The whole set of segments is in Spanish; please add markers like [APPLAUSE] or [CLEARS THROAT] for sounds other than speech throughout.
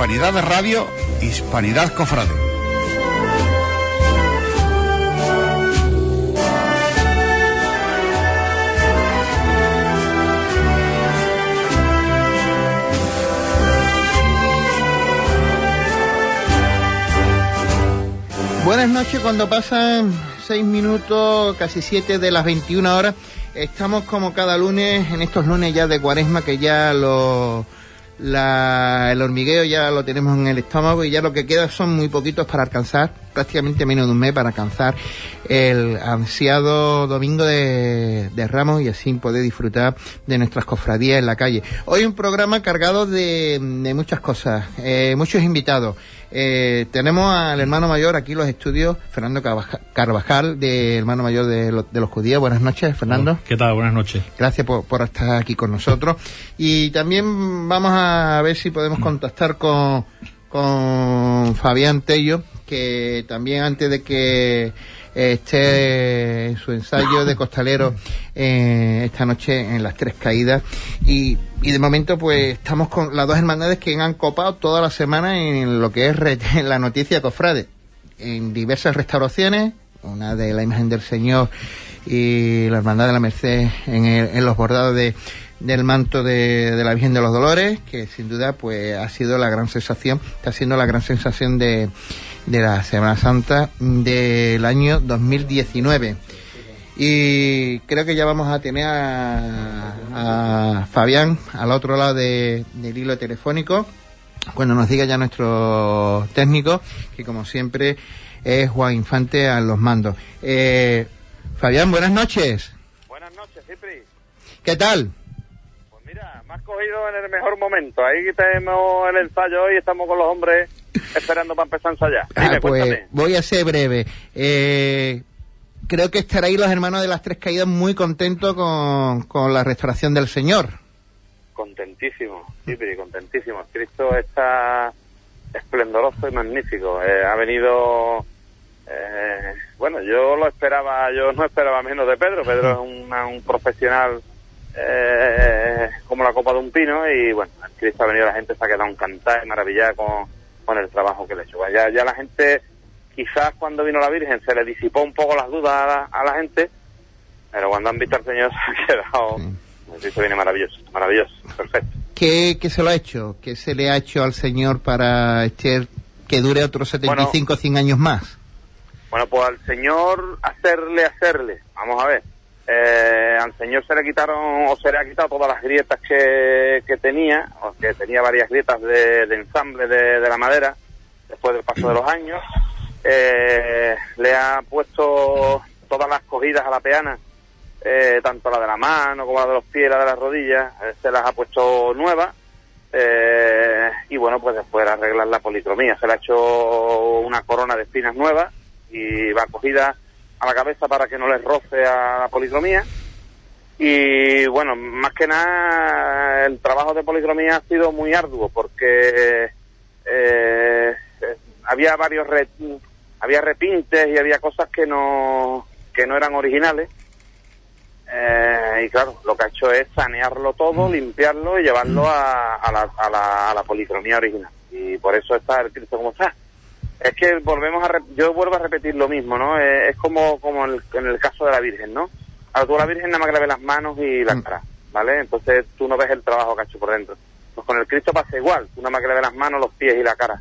Hispanidad de Radio, Hispanidad Cofrade. Buenas noches, cuando pasan seis minutos, casi siete de las 21 horas, estamos como cada lunes, en estos lunes ya de cuaresma, que ya lo, el hormigueo ya lo tenemos en el estómago y ya lo que queda son muy poquitos para alcanzar, prácticamente menos de un mes para alcanzar el ansiado domingo de, Ramos y así poder disfrutar de nuestras cofradías en la calle. Hoy un programa cargado de, muchas cosas, eh, muchos invitados. Eh, tenemos al hermano mayor aquí en los estudios, Fernando Carvajal, de hermano mayor de, los judíos. Buenas noches, Fernando. ¿Qué tal? Buenas noches. Gracias por, por, estar aquí con nosotros. Y también vamos a ver si podemos contactar con, con Fabián Tello, que también antes de que esté su ensayo de costalero eh, esta noche en las tres caídas. Y, y, de momento pues estamos con las dos hermandades que han copado toda la semana en lo que es [LAUGHS] la noticia cofrade. En diversas restauraciones una de la imagen del Señor y la hermandad de la Merced en, en los bordados de del manto de, de, la Virgen de los Dolores, que sin duda pues ha sido la gran sensación, está siendo la gran sensación de, de la Semana Santa del año 2019. Y creo que ya vamos a tener a, Fabián al otro lado del hilo telefónico, cuando nos diga ya nuestro técnico, que como siempre es Juan Infante a los mandos. Eh, Fabián, buenas noches. Buenas noches, Cipri. ¿Qué tal? Pues mira, me has cogido en el mejor momento. Ahí tenemos el ensayo hoy, estamos con los hombres esperando para empezar a ensayar. Ah, pues voy a ser breve. Eh, creo que estaréis los hermanos de las Tres Caídas muy contentos con, con la restauración del Señor. Contentísimo, sí, contentísimo. Cristo está esplendoroso y magnífico. Eh, ha venido, eh, bueno, yo lo esperaba, yo no esperaba menos de Pedro. Pedro es un profesional como la copa de un pino y bueno, Cristo ha venido, la gente se ha quedado encantada y maravillada con con el trabajo que le he hecho. Ya, ya la gente, quizás cuando vino la Virgen se le disipó un poco las dudas a la, gente, pero cuando han visto al Señor [LAUGHS] se ha quedado... Sí. viene maravilloso, maravilloso, perfecto. ¿Qué, ¿Qué, se lo ha hecho? ¿Qué se le ha hecho al Señor para este, que dure otros 75, 100 años más? Bueno, pues al Señor hacerle, hacerle. Vamos a ver. Eh, al señor se le quitaron o se le ha quitado todas las grietas que, tenía, o que tenía varias grietas de, ensamble de, la madera después del paso de los años. Eh, le ha puesto todas las cogidas a la peana, eh, tanto la de la mano como la de los pies, la de las rodillas, se las ha puesto nuevas. y bueno, pues después arreglar la policromía. Se le ha hecho una corona de espinas nuevas y va cogida a la cabeza para que no les roce a la policromía. Y bueno, más que nada el trabajo de policromía ha sido muy arduo porque eh, había varios había repintes y había cosas que no que no eran originales. Eh, y claro, lo que ha hecho es sanearlo todo, mm. limpiarlo y llevarlo a, a, la, a, la, a la policromía original. Y por eso está el Cristo como está es que volvemos a yo vuelvo a repetir lo mismo, ¿no? Eh, es como como en el, caso de la Virgen, ¿no? A tú a la Virgen nada más que le ves las manos y la mm. cara, ¿vale? Entonces tú no ves el trabajo que ha hecho por dentro. Pues con el Cristo pasa igual, tú nada más que le ves las manos, los pies y la cara.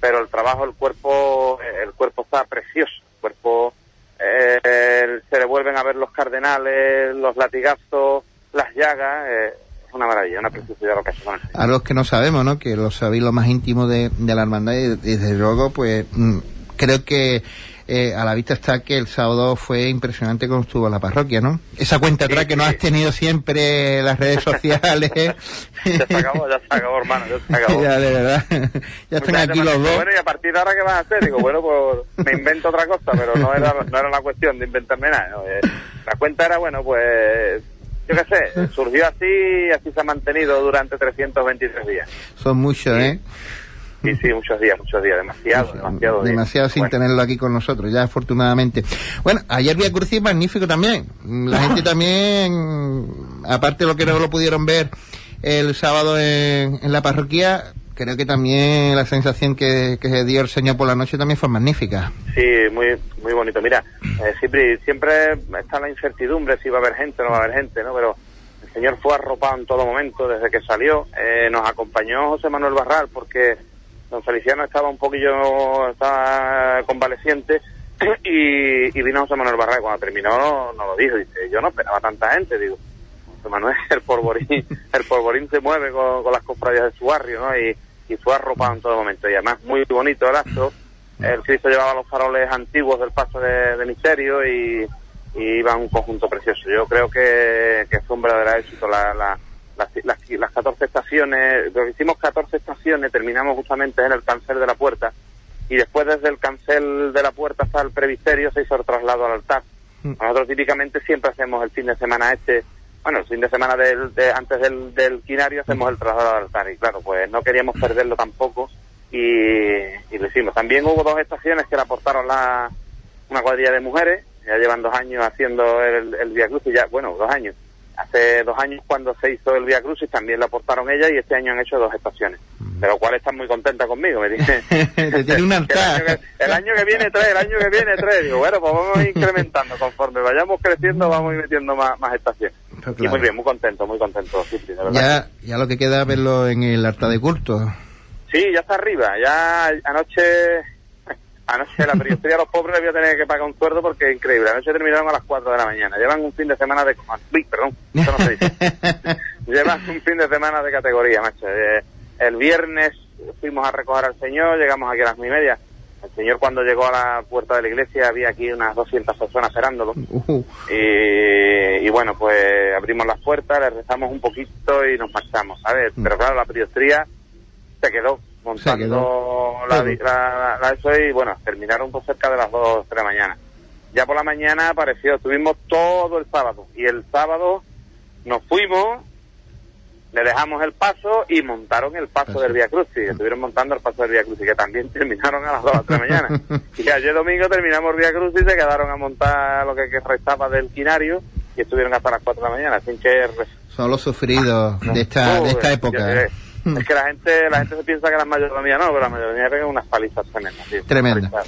Pero el trabajo, el cuerpo, el cuerpo está precioso. El cuerpo, eh, se le vuelven a ver los cardenales, los latigazos, las llagas. Eh, una maravilla, una preciosidad lo que hace con A los que no sabemos, ¿no? Que lo sabéis lo más íntimo de, la hermandad y desde luego, pues mm, creo que eh, a la vista está que el sábado fue impresionante como estuvo la parroquia, ¿no? Esa cuenta atrás que no has tenido siempre las redes [LAUGHS] sociales. ya se acabó, ya se acabó, hermano, ya se [LAUGHS] acabó. ya, de verdad. [LAUGHS] ya están aquí los dos. Bueno, y a partir de ahora, ¿qué vas a hacer? Digo, bueno, pues me invento otra cosa, pero no era, no era la cuestión de inventarme nada. Eh, la cuenta era, bueno, pues yo qué sé, surgió así y así se ha mantenido durante 323 días. Son muchos, ¿eh? Sí, sí, muchos días, muchos días, demasiado, demasiado. Demasiado sin tenerlo aquí con nosotros, ya afortunadamente. Bueno, ayer Vía Crucis magnífico también. La gente [LAUGHS] también, aparte de lo que no lo pudieron ver el sábado en, la parroquia, creo que también la sensación que, que dio el Señor por la noche también fue magnífica. Sí, muy muy bonito. Mira, eh, siempre, siempre está la incertidumbre si va a haber gente o no va a haber gente, ¿no? Pero el Señor fue arropado en todo momento desde que salió. Eh, nos acompañó José Manuel Barral porque don Feliciano estaba un poquillo, estaba convaleciente [CLEARS THROAT] y, vino José Manuel Barral. Cuando terminó nos lo dijo, dice, yo no esperaba tanta gente, digo. Manuel, [LAUGHS] el polvorín, el polvorín se mueve con, las cofradías de su barrio, ¿no? Y, y fue arropado en todo momento. Y además muy bonito el acto. El Cristo llevaba los faroles antiguos del paso de, misterio y, iba un conjunto precioso. Yo creo que, fue un verdadero éxito. La, las, las, 14 estaciones, hicimos 14 estaciones, terminamos justamente en el cancel de la puerta y después desde el cancel de la puerta hasta el previsterio se hizo el traslado al altar. Mm. Nosotros típicamente siempre hacemos el fin de semana este, bueno, el fin de semana del, de, antes del, del quinario hacemos el traslado al altar y claro, pues no queríamos perderlo tampoco y, lo hicimos. También hubo dos estaciones que le aportaron la, una cuadrilla de mujeres, ya llevan dos años haciendo el, el Via Crucis, ya, bueno, dos años. Hace dos años cuando se hizo el Via Crucis también le aportaron ella y este año han hecho dos estaciones. Mm. De lo cual están muy contenta conmigo, me dice. [LAUGHS] [LAUGHS] el, año que, el año que viene tres, el año que viene tres. Digo, bueno, pues vamos incrementando. Conforme vayamos creciendo vamos metiendo más, más estaciones. Y muy bien, muy contento, muy contento. Sí, ya, ya lo que queda es verlo en el altar de culto. Sí, ya está arriba. Ya anoche, [LAUGHS] anoche la periodista de los pobres voy a tener que pagar un sueldo porque es increíble. Anoche terminaron a las 4 de la mañana. Llevan un fin de semana de... perdón, eso no se dice. [LAUGHS] Llevan un fin de semana de categoría, macho. Eh, el viernes fuimos a recoger al señor, llegamos aquí a las y media. El señor cuando llegó a la puerta de la iglesia había aquí unas 200 personas esperándolo. Uh-huh. y, bueno, pues abrimos las puertas, le rezamos un poquito y nos marchamos, ¿sabes? Mm. Pero claro, la periodistría se quedó montando La, la, eso y bueno, terminaron por cerca de las 2 de la mañana. Ya por la mañana apareció, estuvimos todo el sábado y el sábado nos fuimos, le dejamos el paso y montaron el paso del Via Crucis, estuvieron montando el paso del Via Crucis que también [LAUGHS] terminaron a las 2 de la mañana. [LAUGHS] y ayer domingo terminamos Via Crucis y se quedaron a montar lo que, restaba del quinario y estuvieron hasta las 4 de la mañana, sin que... Son los sufridos de esta, de esta época. ¿eh? Es que la gente, la gente se piensa que la mayoría no, pero la mayoría es unas palizas tremendas. Tremenda.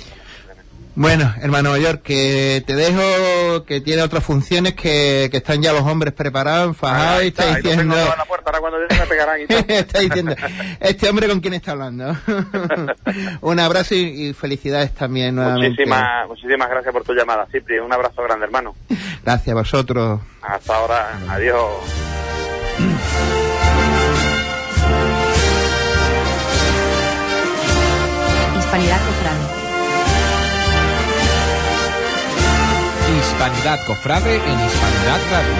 Bueno, hermano mayor, que te dejo, que tiene otras funciones, que, que están ya los hombres preparados, fajados y está, diciendo... La puerta, ahora cuando me pegarán y [LAUGHS] está diciendo, este hombre con quién está hablando. [LAUGHS] un abrazo y, felicidades también nuevamente. Muchísimas, muchísimas gracias por tu llamada, Cipri. Un abrazo grande, hermano. [LAUGHS] Gracias a vosotros. Hasta ahora. Adiós. Hispanidad Hispanidad Cofrade en Hispanidad Radio.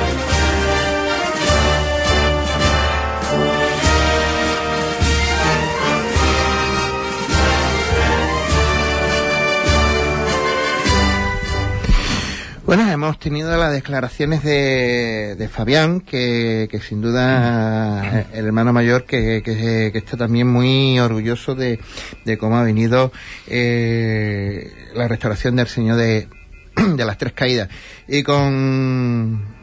Bueno, hemos tenido las declaraciones de, Fabián, que, sin duda el hermano mayor que, está también muy orgulloso de, de cómo ha venido eh, la restauración del Señor de, [CLEARS THROAT] de las Tres Caídas. Y con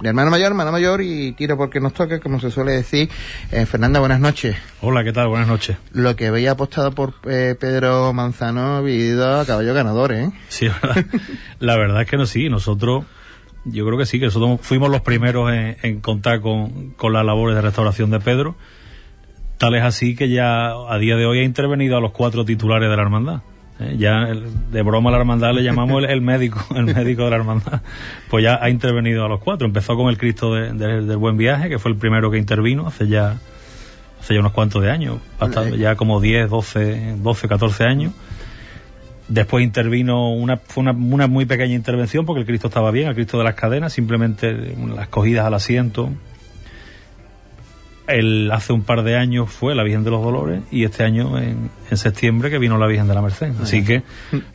de hermano mayor, hermano mayor y tiro porque nos toque, como se suele decir. Eh, Fernanda, buenas noches. Hola, ¿qué tal? Buenas noches. Lo que había apostado por eh, Pedro Manzano ha ido a caballo ganador, ¿eh? Sí, [LAUGHS] la verdad es que no, sí, nosotros, yo creo que sí, que nosotros fuimos los primeros en, contar con, con las labores de restauración de Pedro. Tal es así que ya a día de hoy ha intervenido a los cuatro titulares de la hermandad. Eh, ya de broma a la hermandad le llamamos el, médico, [LAUGHS] el médico de la hermandad. Pues ya ha intervenido a los cuatro. Empezó con el Cristo del Buen Viaje, que fue el primero que intervino hace ya, hace ya unos cuantos de años, hasta ya como 10, 12, 12, 14 años. Después intervino una, fue una, una muy pequeña intervención porque el Cristo estaba bien, el Cristo de las cadenas, simplemente las cogidas al asiento, el, hace un par de años fue la Virgen de los Dolores y este año en, septiembre que vino la Virgen de la Merced. Así que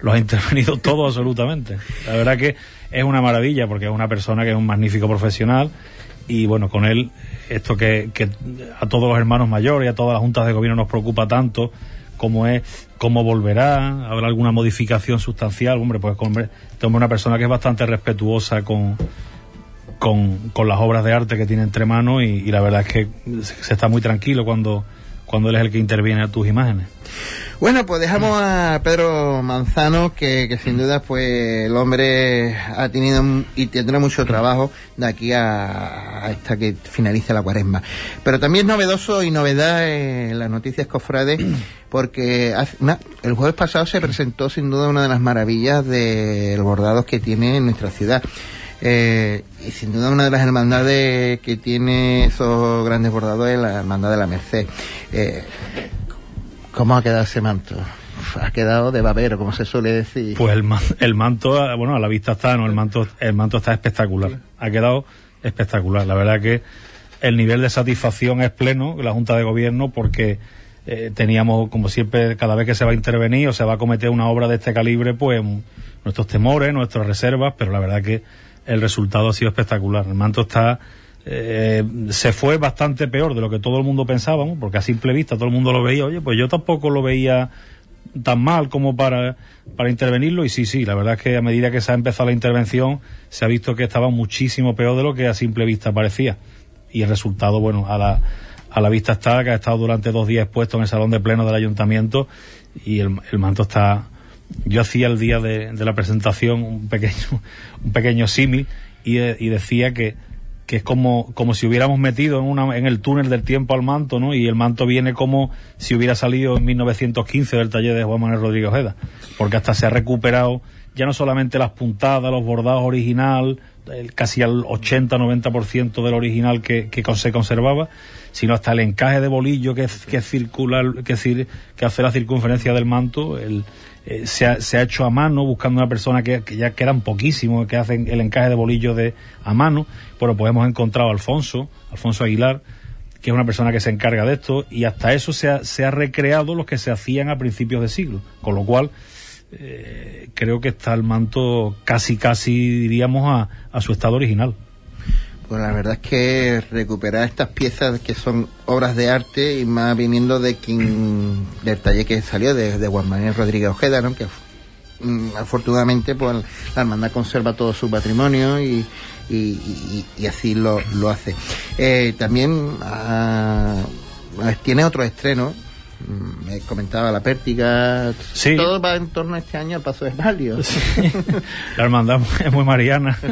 los ha intervenido todo [LAUGHS] absolutamente. La verdad que es una maravilla porque es una persona que es un magnífico profesional y bueno, con él esto que, que a todos los hermanos mayores y a todas las juntas de gobierno nos preocupa tanto cómo es, cómo volverá, habrá alguna modificación sustancial. Hombre, pues hombre, tengo una persona que es bastante respetuosa con, con, con las obras de arte que tiene entre manos y, y la verdad es que se está muy tranquilo cuando, cuando él es el que interviene a tus imágenes. Bueno, pues dejamos a Pedro Manzano, que, que sin duda pues el hombre ha tenido y tendrá mucho trabajo de aquí a, a esta que finalice la cuaresma. Pero también es novedoso y novedad en las noticias cofrades, [CLEARS THROAT] porque hace- na- el jueves pasado se presentó sin duda una de las maravillas de los bordados que tiene en nuestra ciudad. Eh, y sin duda una de las hermandades que tiene esos grandes bordados es la Hermandad de la Merced. Eh, ¿Cómo ha quedado ese manto? Ha quedado de babero, como se suele decir. Pues el, el manto, ah, bueno, a la vista está, ¿no? El manto, el manto está espectacular. Ha quedado espectacular. La verdad que el nivel de satisfacción es pleno la Junta de Gobierno porque eh, teníamos, como siempre, cada vez que se va a intervenir o se va a cometer una obra de este calibre, pues nuestros temores, nuestras reservas, pero la verdad que el resultado ha sido espectacular. El manto está eh, se fue bastante peor de lo que todo el mundo pensábamos, porque a simple vista todo el mundo lo veía, oye, pues yo tampoco lo veía tan mal como para, para intervenirlo. Y sí, sí, la verdad es que a medida que se ha empezado la intervención se ha visto que estaba muchísimo peor de lo que a simple vista parecía. Y el resultado, bueno, a la, a la vista está que ha estado durante dos días expuesto en el salón de pleno del ayuntamiento y el, el manto está yo hacía el día de, la presentación un pequeño un pequeño símil y, de- y decía que que es como, como si hubiéramos metido en, una, en el túnel del tiempo al manto, ¿no? Y el manto viene como si hubiera salido en 1915 del taller de Juan Manuel Rodríguez Ojeda, porque hasta se ha recuperado ya no solamente las puntadas, los bordados original, casi al 80-90% del original que, que se conservaba, sino hasta el encaje de bolillo que, que circula, que, que hace la circunferencia del manto, el, eh, se, ha, se ha hecho a mano buscando una persona que, que ya quedan poquísimos que hacen el encaje de bolillo de a mano bueno pues hemos encontrado a Alfonso Alfonso Aguilar que es una persona que se encarga de esto y hasta eso se ha, se ha recreado los que se hacían a principios de siglo. Con lo cual eh, creo que está el manto casi casi diríamos a, a su estado original Pues la verdad es que recuperar estas piezas que son obras de arte y más viniendo de quien del taller que salió de, de Juan Manuel Rodríguez Ojeda, ¿no? que mm, afortunadamente pues la hermandad conserva todo su patrimonio y, y, y- y así lo, lo hace. Eh, también ah, tiene otro estreno. mm, Me comentaba la pértiga. Sí. Todo va en torno a este año al paso de palio. [LAUGHS] la hermandad es muy mariana. [LAUGHS]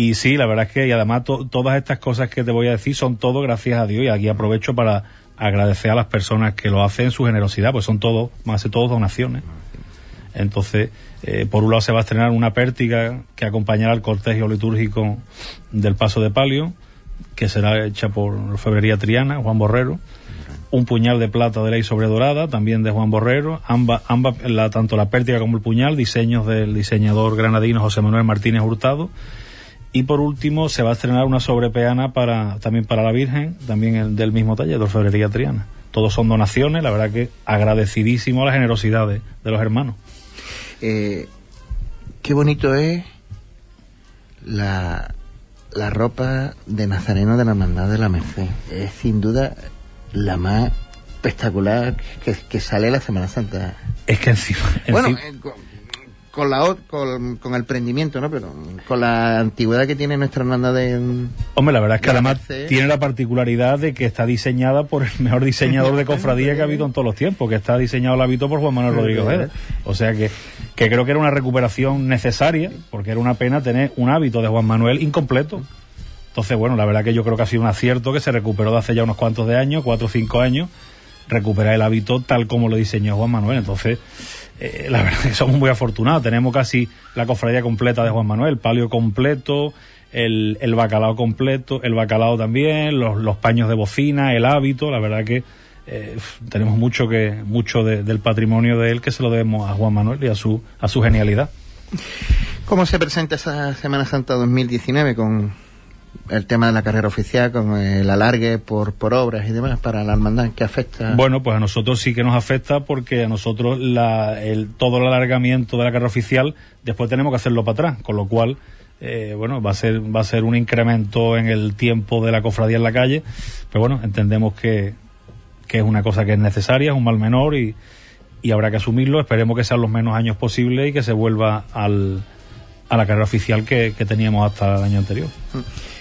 y sí, la verdad es que, y además to- todas estas cosas que te voy a decir son todo gracias a Dios y aquí aprovecho para agradecer a las personas que lo hacen su generosidad, pues son todo, más de todo donaciones. Entonces, eh, por un lado se va a estrenar una pértiga que acompañará al cortejo litúrgico del Paso de Palio, que será hecha por Febrería Triana, Juan Borrero. Un puñal de plata de ley sobredorada, también de Juan Borrero. Ambas, ambas la, tanto la pértiga como el puñal, diseños del diseñador granadino José Manuel Martínez Hurtado. Y por último, se va a estrenar una sobrepeana para, también para la Virgen, también el, del mismo taller, de Orfebrería Triana. Todos son donaciones, la verdad que agradecidísimo a la generosidad de, de los hermanos. Eh, qué bonito es la, la ropa de Nazareno de la Hermandad de la Merced. Es sin duda la más espectacular que, que sale la Semana Santa. Es que encima... Bueno, encima- eh, con, la con, con el prendimiento, ¿no? Pero con la antigüedad que tiene nuestra hermandad de... Hombre, la verdad es que además tiene la particularidad de que está diseñada por el mejor diseñador de cofradía que ha habido en todos los tiempos, que está diseñado el hábito por Juan Manuel Rodríguez Ojeda. O sea que, que creo que era una recuperación necesaria, porque era una pena tener un hábito de Juan Manuel incompleto. Entonces, bueno, la verdad que yo creo que ha sido un acierto que se recuperó de hace ya unos cuantos de años, cuatro o cinco años, recuperar el hábito tal como lo diseñó Juan Manuel. Entonces, eh, la [LAUGHS] verdad que somos muy afortunados. Tenemos casi la cofradía completa de Juan Manuel, palio completo, el, el bacalao completo, el bacalao también, los, los paños de bocina, el hábito. La verdad que eh, tenemos mucho que mucho de- del patrimonio de él que se lo debemos a Juan Manuel y a su a su genialidad. ¿Cómo se presenta esa Semana Santa 2019 con el tema de la carrera oficial, con el alargue por, por obras y demás para la hermandad que afecta? Bueno, pues a nosotros sí que nos afecta porque a nosotros la, el, todo el alargamiento de la carrera oficial después tenemos que hacerlo para atrás, con lo cual eh, bueno va a ser va a ser un incremento en el tiempo de la cofradía en la calle, pero bueno entendemos que que es una cosa que es necesaria, es un mal menor y, y habrá que asumirlo. Esperemos que sean los menos años posibles y que se vuelva al, a la carrera oficial que, que teníamos hasta el año anterior.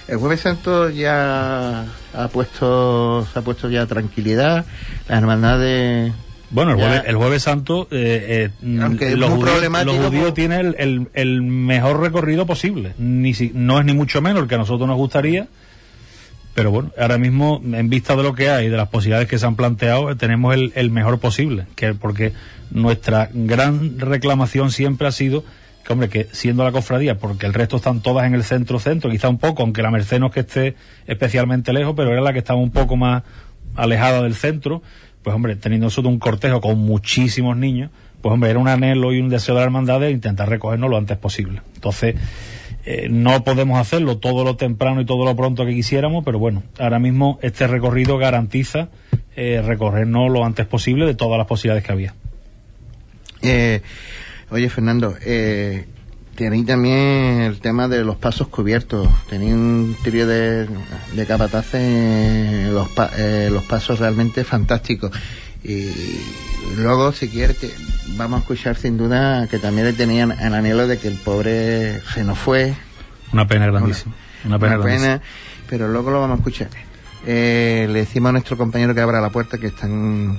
El Jueves Santo ya ha puesto, se ha puesto ya tranquilidad. La hermandad de. Bueno, el jueves, el jueves santo, eh, eh, Aunque es los, muy judíos, problemático, los judíos pues- tienen el, el- el mejor recorrido posible. Ni si- no es ni mucho menos el que a nosotros nos gustaría, pero bueno, ahora mismo, en vista de lo que hay, de las posibilidades que se han planteado, tenemos el, el mejor posible. Que, porque nuestra gran reclamación siempre ha sido hombre, que siendo la cofradía, porque el resto están todas en el centro-centro, quizá un poco, aunque la Merced no que esté especialmente lejos, pero era la que estaba un poco más alejada del centro, pues hombre, teniendo nosotros un cortejo con muchísimos niños, pues hombre, era un anhelo y un deseo de la hermandad de intentar recogernos lo antes posible. Entonces, eh, no podemos hacerlo todo lo temprano y todo lo pronto que quisiéramos, pero bueno, ahora mismo este recorrido garantiza eh, recorrernos lo antes posible de todas las posibilidades que había. Eh, oye, Fernando, eh, tenéis también el tema de los pasos cubiertos. Tenéis un trío de, de capataces, eh, los, pa- eh, los pasos realmente fantásticos. Y luego, si quieres, te- vamos a escuchar sin duda que también le tenían el anhelo de que el pobre se nos fue. Una pena grandísima. Una pena Una grandísima. pena, pero luego lo vamos a escuchar. Eh, le decimos a nuestro compañero que abra la puerta que están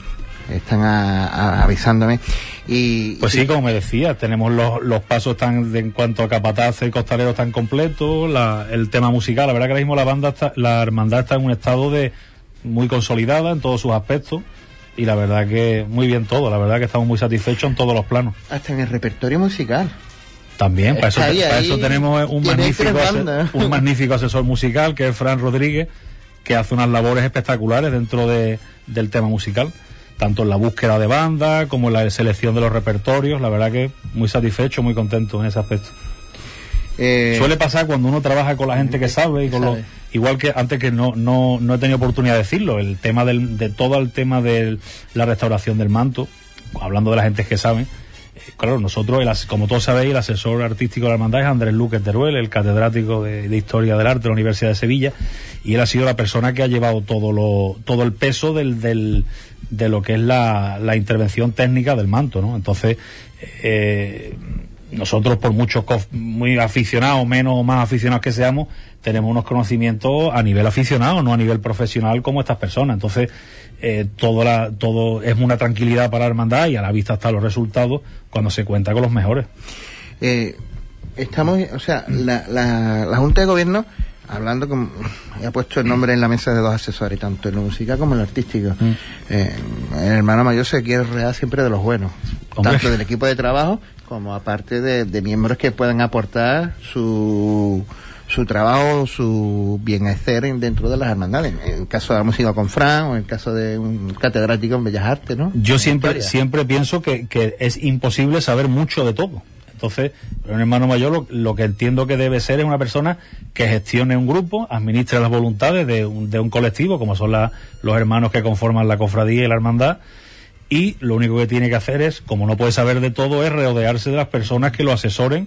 están a- a- avisándome y Pues sí, como me decía, tenemos los, los pasos tan de- en cuanto a capataz y costalero tan completos, la- el tema musical, la verdad que ahora mismo la banda está, la hermandad está en un estado de muy consolidada en todos sus aspectos y la verdad que muy bien todo, la verdad que estamos muy satisfechos en todos los planos. hasta en el repertorio musical. También, para eso, ahí, para ahí, eso tenemos un magnífico, un magnífico asesor musical que es Fran Rodríguez, que hace unas labores espectaculares dentro de, del tema musical, tanto en la búsqueda de banda como en la selección de los repertorios. La verdad que muy satisfecho, muy contento en ese aspecto. Eh, Suele pasar cuando uno trabaja con la gente que sabe y con lo- sabe. igual que antes que no, no, no he tenido oportunidad de decirlo, el tema del, de todo el tema de la restauración del manto, hablando de la gente que sabe, eh, claro, nosotros, el as- como todos sabéis, el asesor artístico de la hermandad es Andrés Luque Teruel, el catedrático de, de Historia del Arte de la Universidad de Sevilla, y él ha sido la persona que ha llevado todo lo, todo el peso del, del, de lo que es la, la intervención técnica del manto, ¿no? Entonces, eh, nosotros por muchos muy aficionados, menos o más aficionados que seamos, tenemos unos conocimientos a nivel aficionado, no a nivel profesional como estas personas. Entonces, eh, todo, la, todo es una tranquilidad para la hermandad y a la vista están los resultados cuando se cuenta con los mejores. eh, estamos, o sea, la, la Junta de Gobierno, hablando con, ha puesto el nombre en la mesa de dos asesores, tanto en lo musical como en lo artístico. Mm. Eh, el hermano mayor se quiere rodear siempre de los buenos, Hombre. tanto del equipo de trabajo como aparte de, de miembros que puedan aportar su su trabajo, su bienestar en- dentro de las hermandades. En el caso de la música con Fran o en el caso de un catedrático en Bellas Artes, ¿no? Yo siempre, siempre pienso que, que es imposible saber mucho de todo. Entonces, un hermano mayor lo, lo que entiendo que debe ser es una persona que gestione un grupo, administre las voluntades de un, de un colectivo, como son la- los hermanos que conforman la cofradía y la hermandad, y lo único que tiene que hacer es, como no puede saber de todo, es rodearse de las personas que lo asesoren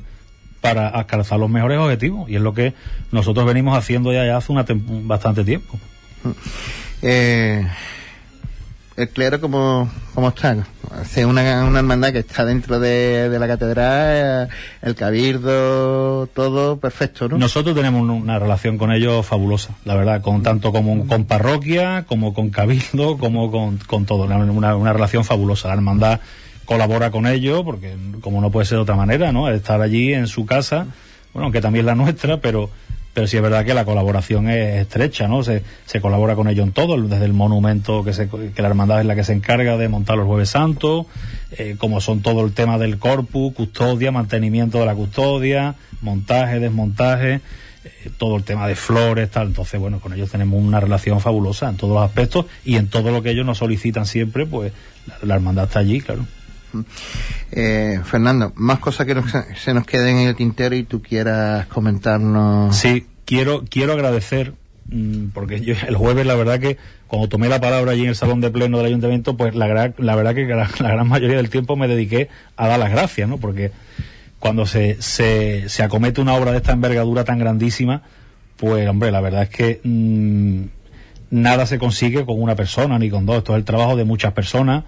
para alcanzar los mejores objetivos. Y es lo que nosotros venimos haciendo ya, ya hace una bastante tiempo. Eh, el clero, ¿cómo, cómo está? Hace una, una hermandad que está dentro de, de la catedral, eh, el cabildo, todo perfecto, ¿no? Nosotros tenemos un- una relación con ellos fabulosa, la verdad, con tanto como con parroquia, como con cabildo, como con, con todo, una, una- una relación fabulosa. La hermandad colabora con ellos, porque como no puede ser de otra manera, ¿no? Estar allí en su casa, bueno, aunque también la nuestra, pero pero sí es verdad que la colaboración es estrecha, ¿no? Se, se colabora con ellos en todo, desde el monumento que, se, que la hermandad es la que se encarga de montar los jueves santos, eh, como son todo el tema del corpus, custodia, mantenimiento de la custodia, montaje, desmontaje, eh, todo el tema de flores, tal. Entonces, bueno, con ellos tenemos una relación fabulosa en todos los aspectos y en todo lo que ellos nos solicitan siempre, pues la, la hermandad está allí, claro. Eh, Fernando, más cosas que se nos queden en el tintero y tú quieras comentarnos. Sí, quiero, quiero agradecer, mm, porque yo el jueves la verdad que cuando tomé la palabra allí en el salón de pleno del ayuntamiento, pues la, verdad que la, la gran mayoría del tiempo me dediqué a dar las gracias, ¿no? Porque cuando se, se, se acomete una obra de esta envergadura tan grandísima, pues hombre, la verdad es que mm, nada se consigue con una persona ni con dos, esto es el trabajo de muchas personas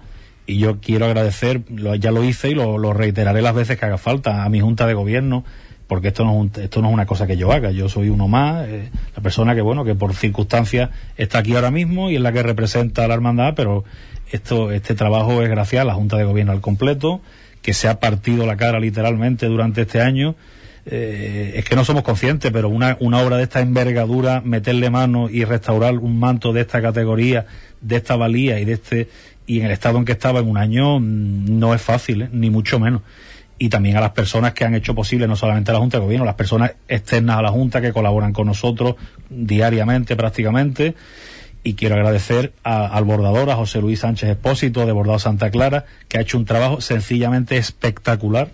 y yo quiero agradecer, ya lo hice y lo, lo, reiteraré las veces que haga falta a mi junta de gobierno, porque esto no es, un, esto no es una cosa que yo haga, yo soy uno más, eh, la persona que bueno, que por circunstancias está aquí ahora mismo y es la que representa a la hermandad, pero esto, este trabajo es gracias a la junta de gobierno al completo, que se ha partido la cara literalmente durante este año. Eh, es que no somos conscientes, pero una, una obra de esta envergadura, meterle mano y restaurar un manto de esta categoría, de esta valía y de este y en el estado en que estaba en un año mm, no es fácil, ¿eh? ni mucho menos. Y también a las personas que han hecho posible, no solamente a la Junta de Gobierno, las personas externas a la Junta que colaboran con nosotros diariamente prácticamente. Y quiero agradecer a, al bordador, a José Luis Sánchez Espósito de Bordado Santa Clara, que ha hecho un trabajo sencillamente espectacular,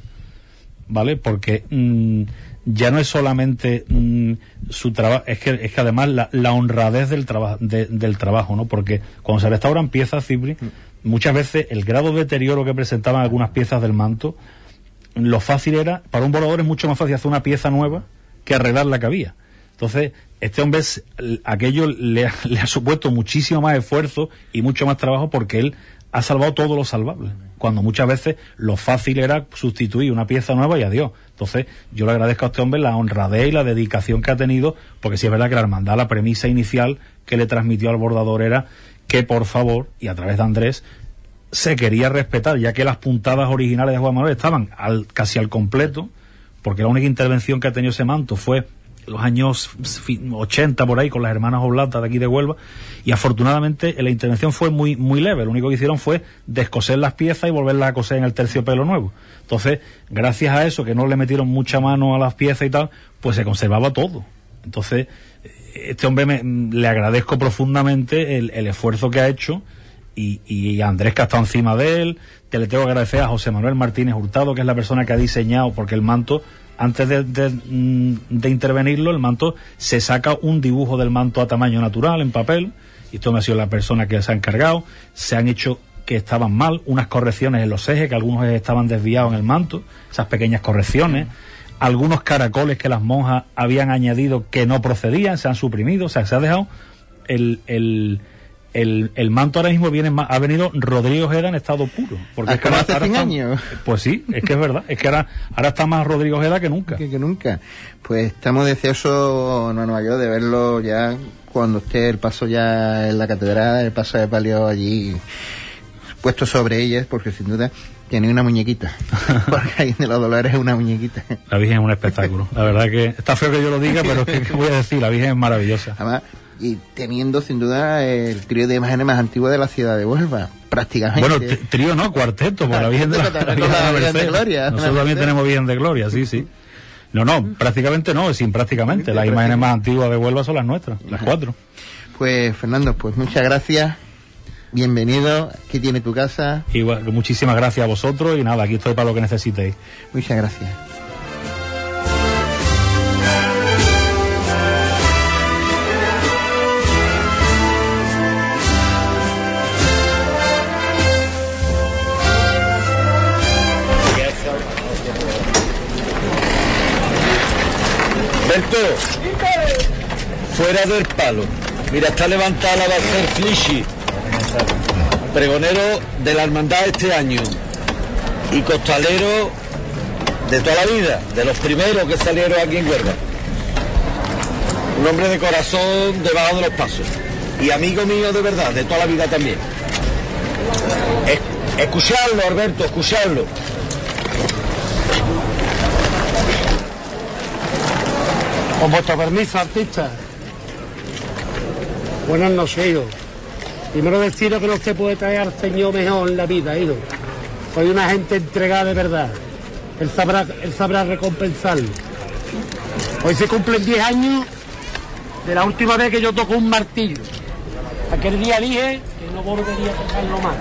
¿vale? Porque mmm, ya no es solamente mmm, su trabajo, es que, es que además la, la honradez del, traba de, del trabajo, ¿no? Porque cuando se restauran piezas, Cipri, muchas veces el grado de deterioro que presentaban algunas piezas del manto, lo fácil era, para un volador es mucho más fácil hacer una pieza nueva que arreglar la que había. Entonces, este hombre, aquello le ha, [LAUGHS] le ha supuesto muchísimo más esfuerzo y mucho más trabajo porque él ha salvado todo lo salvable. Cuando muchas veces lo fácil era sustituir una pieza nueva y adiós. Entonces, yo le agradezco a este hombre la honradez y la dedicación que ha tenido, porque si es verdad que la hermandad, la premisa inicial que le transmitió al bordador era que por favor, y a través de Andrés, se quería respetar, ya que las puntadas originales de Juan Manuel estaban al, casi al completo, porque la única intervención que ha tenido ese manto fue los años 80 por ahí con las hermanas Oblatas de aquí de Huelva y afortunadamente la intervención fue muy muy leve, lo único que hicieron fue descoser las piezas y volverlas a coser en el terciopelo nuevo. Entonces, gracias a eso que no le metieron mucha mano a las piezas y tal, pues se conservaba todo. Entonces, este hombre me, le agradezco profundamente el, el esfuerzo que ha hecho y, y, Andrés que ha estado encima de él, que le tengo que agradecer a José Manuel Martínez Hurtado, que es la persona que ha diseñado, porque el manto antes de, de, de, intervenirlo, el manto se saca un dibujo del manto a tamaño natural en papel, y esto me ha sido la persona que se ha encargado, se han hecho que estaban mal, unas correcciones en los ejes, que algunos estaban desviados en el manto, esas pequeñas correcciones, algunos caracoles que las monjas habían añadido que no procedían, se han suprimido, o sea, se ha dejado el, el el, el, manto ahora mismo viene ha venido Rodrigo Ojeda en estado puro. Porque es que ahora, hace ahora está, años. Pues sí, es que es verdad. Es que ahora, ahora está más Rodrigo Ojeda que nunca. Que, que nunca. Pues estamos deseosos, no, no, yo, de verlo ya cuando esté el paso ya en la catedral, el paso de palio allí puesto sobre ellas, porque sin duda tiene una muñequita. [LAUGHS] porque ahí de los dolores es una muñequita. La Virgen es un espectáculo. La verdad que está feo que yo lo diga, pero ¿qué, qué voy a decir? La Virgen es maravillosa. Además, y teniendo sin duda el trío de imágenes más antiguo de la ciudad de Huelva, prácticamente. Bueno, trío no, cuarteto, por la Virgen de, la, [LAUGHS] la, Virgen la, Virgen de Gloria. Nosotros también tenemos Virgen de Gloria, sí, sí. No, no, prácticamente no, sin prácticamente. Las imágenes más antiguas de Huelva son las nuestras, las cuatro. Pues Fernando, pues muchas gracias. Bienvenido, aquí tiene tu casa. Igual, muchísimas gracias a vosotros y nada, aquí estoy para lo que necesitéis. Muchas gracias. Fuera del palo. Mira, está levantada va a ser Flishy, pregonero de la hermandad este año y costalero de toda la vida, de los primeros que salieron aquí en Huelva. Un hombre de corazón debajo de los pasos y amigo mío de verdad, de toda la vida también. Es, escucharlo, Alberto, escucharlo. Con vuestro permiso, artista. Buenas noches, hijo. Primero deciros que no se puede traer al Señor mejor en la vida, hijo. Soy una gente entregada de verdad. Él sabrá, él sabrá recompensarlo. Hoy se cumplen 10 años de la última vez que yo toco un martillo. Aquel día dije que no volvería a tocarlo más.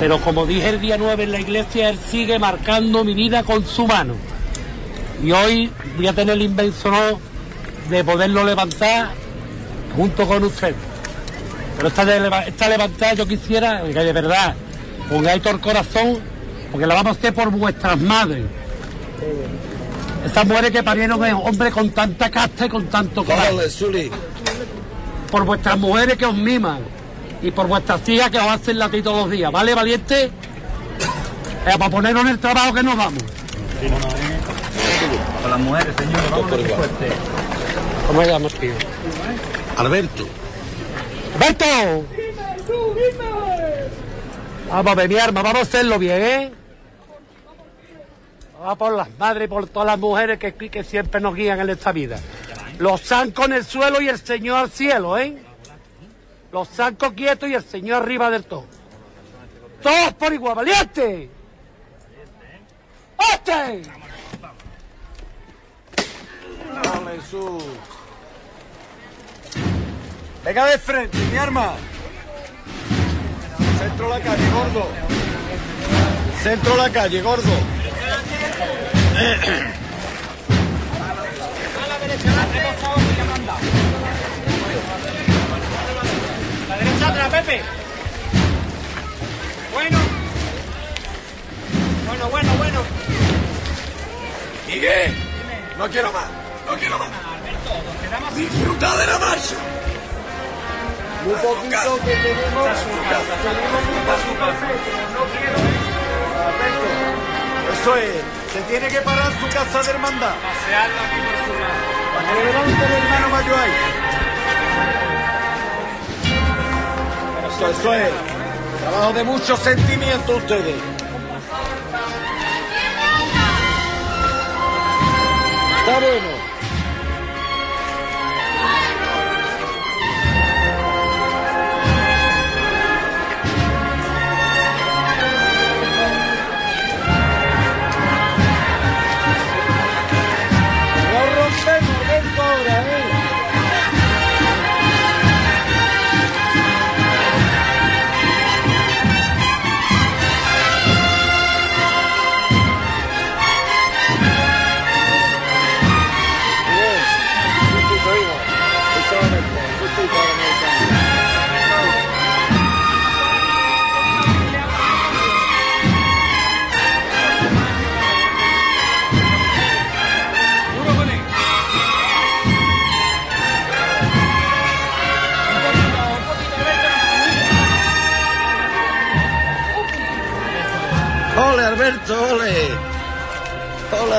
Pero como dije el día 9 en la iglesia, él sigue marcando mi vida con su mano y hoy voy a tener el inmenso honor de poderlo levantar junto con usted. Pero esta, de, esta levantada yo quisiera que de verdad pongáis todo el corazón, porque la vamos a hacer por vuestras madres. Esas mujeres que parieron hombres con tanta casta y con tanto coraje. por vuestras mujeres que os miman y por vuestras hijas que os hacen latir todos los días, ¿vale, valiente? Eh, para ponernos en el trabajo que nos vamos. Con las mujeres, señor, vamos por igual. fuerte. ¿Cómo se llama, tío? Alberto. ¡Alberto! Vamos a ver, mi arma, vamos a hacerlo bien, ¿eh? Vamos por las madres y por todas las mujeres que, que siempre nos guían en esta vida. Los zancos en el suelo y el Señor al cielo, ¿eh? Los zancos quietos y el Señor arriba del todo. Todos por igual, valiente. ¡Este! Jesús. Venga de frente, mi arma. Centro la calle, gordo. Centro la calle, gordo. La derecha atrás, Pepe. Bueno. Bueno, bueno, bueno. Miguel, no quiero más, no quiero más. Disfruta de la marcha. Un poquito que tenemos. Eso es, se tiene que parar su casa de hermandad. Pasearlo aquí por su lado. Para que le levante el hermano mayor ahí. Eso es. Trabajo de mucho sentimiento ustedes. Está bueno.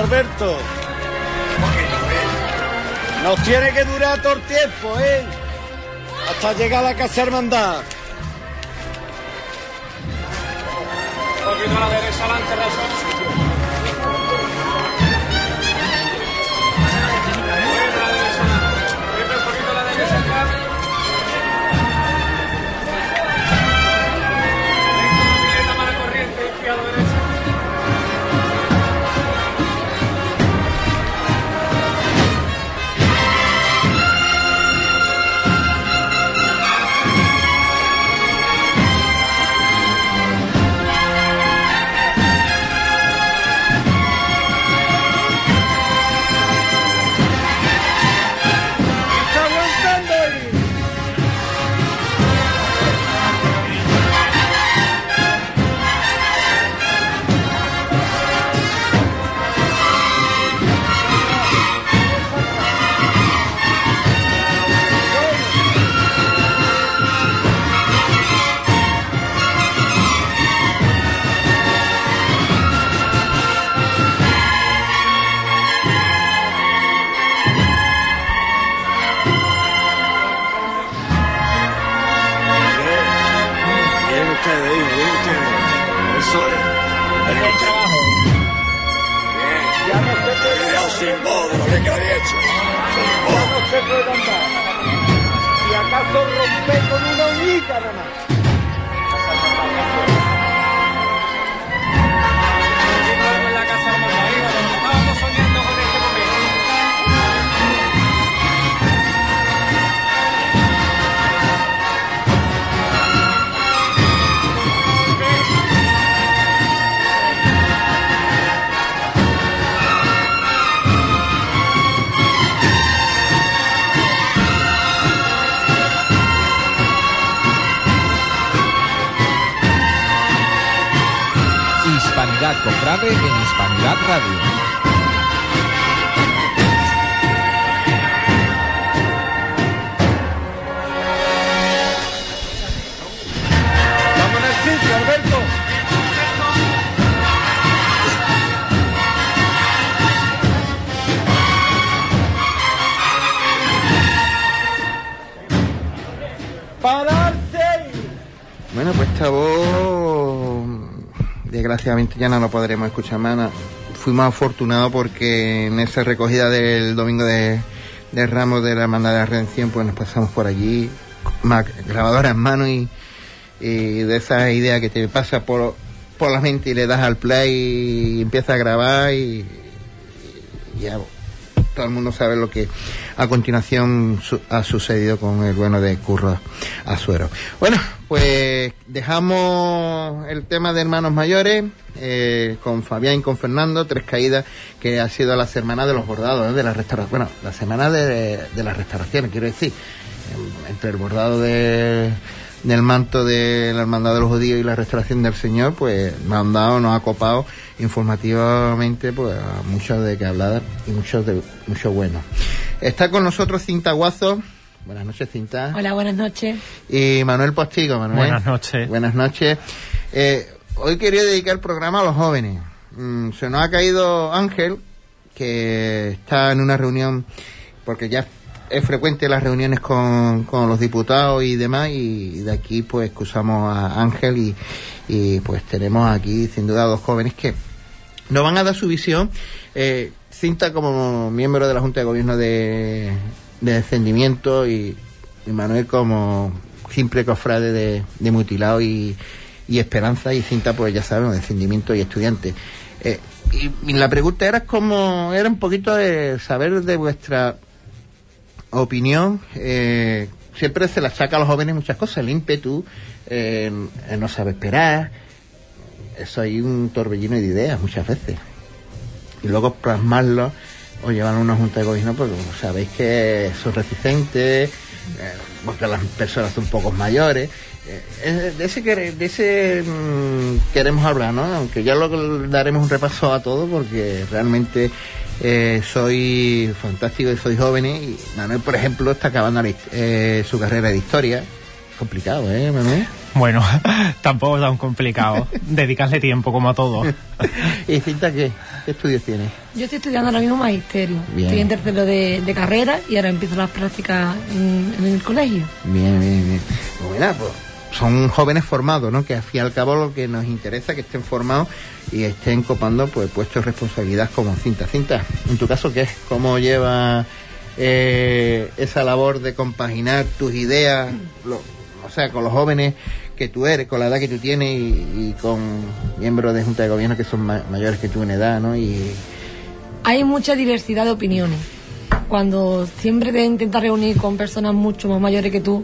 Alberto! Nos tiene que durar todo el tiempo, ¿eh? Hasta llegar a la casa hermandad. Ustedes, hijo, miren ustedes. Eso es. Buen trabajo. Ya no se puede andar. sin de lo que había hecho. Ya no se puede andar. Si acaso romper con una uñita nada más. Con en Hispanidad Radio. Vámonos, Chico, Alberto. Bueno, pues esta voz desgraciadamente ya no lo podremos escuchar más. Fuimos afortunados porque en esa recogida del domingo de, Ramos de la Hermandad de la Redención, pues nos pasamos por allí, grabadora en mano y, de esa idea que te pasa por, por la mente y le das al play y empiezas a grabar y ya todo el mundo sabe lo que a continuación ha sucedido con el bueno de Curro Azuero. Bueno, pues dejamos el tema de hermanos mayores eh, con Fabián y con Fernando, tres caídas que ha sido la semana de los bordados, ¿eh? de la restauración, bueno, la semana de, de las restauraciones, quiero decir, em, entre el bordado de del manto de la hermandad de los judíos y la restauración del Señor, pues nos han dado, nos ha copado informativamente pues a muchos de que hablar y muchos de mucho bueno. Está con nosotros Cinta Guazo. Buenas noches, Cinta. Hola, buenas noches. Y Manuel Postigo, Manuel. Buenas noches. Buenas noches. Eh, hoy quería dedicar el programa a los jóvenes. Mm, se nos ha caído Ángel, que está en una reunión, porque ya es frecuente las reuniones con, con los diputados y demás, y de aquí pues excusamos a Ángel y, y pues tenemos aquí sin duda dos jóvenes que nos van a dar su visión. Eh, Cinta como miembro de la Junta de Gobierno de, de Descendimiento y, Manuel como simple cofrade de, de mutilado y, y esperanza y Cinta pues ya sabemos, Descendimiento y estudiante. Eh, y, y la pregunta era como, era un poquito de saber de vuestra opinión. eh, siempre se le achaca a los jóvenes muchas cosas, el ímpetu, eh, no sabe esperar, eso hay un torbellino de ideas muchas veces. Y luego plasmarlo o llevar a una junta de gobierno, porque sabéis que son resistentes, eh, porque las personas son pocos mayores. Eh, de ese, de ese mm, queremos hablar, ¿no? Aunque ya lo daremos un repaso a todo, porque realmente eh, soy fantástico y soy joven. Y Manuel, por ejemplo, está acabando eh, su carrera de historia. Complicado, ¿eh, Manuel? Bueno, [LAUGHS] tampoco es tan complicado. Dedicarle tiempo como a todo. [LAUGHS] ¿Y Cinta qué? ¿Qué estudios tiene? Yo estoy estudiando ahora mismo magisterio. Bien. Estoy en tercero de, de carrera y ahora empiezo las prácticas en, en el colegio. Bien, bien, bien. Mira, pues son jóvenes formados, ¿no? Que al fin y al cabo lo que nos interesa que estén formados y estén copando pues puestos de responsabilidad como cinta. Cinta, en tu caso, ¿qué es? ¿Cómo lleva eh, esa labor de compaginar tus ideas, lo- o sea, con los jóvenes que tú eres, con la edad que tú tienes y, y con miembros de junta de gobierno que son ma- mayores que tú en edad, ¿no? Y Hay mucha diversidad de opiniones. Cuando siempre te intentas reunir con personas mucho más mayores que tú,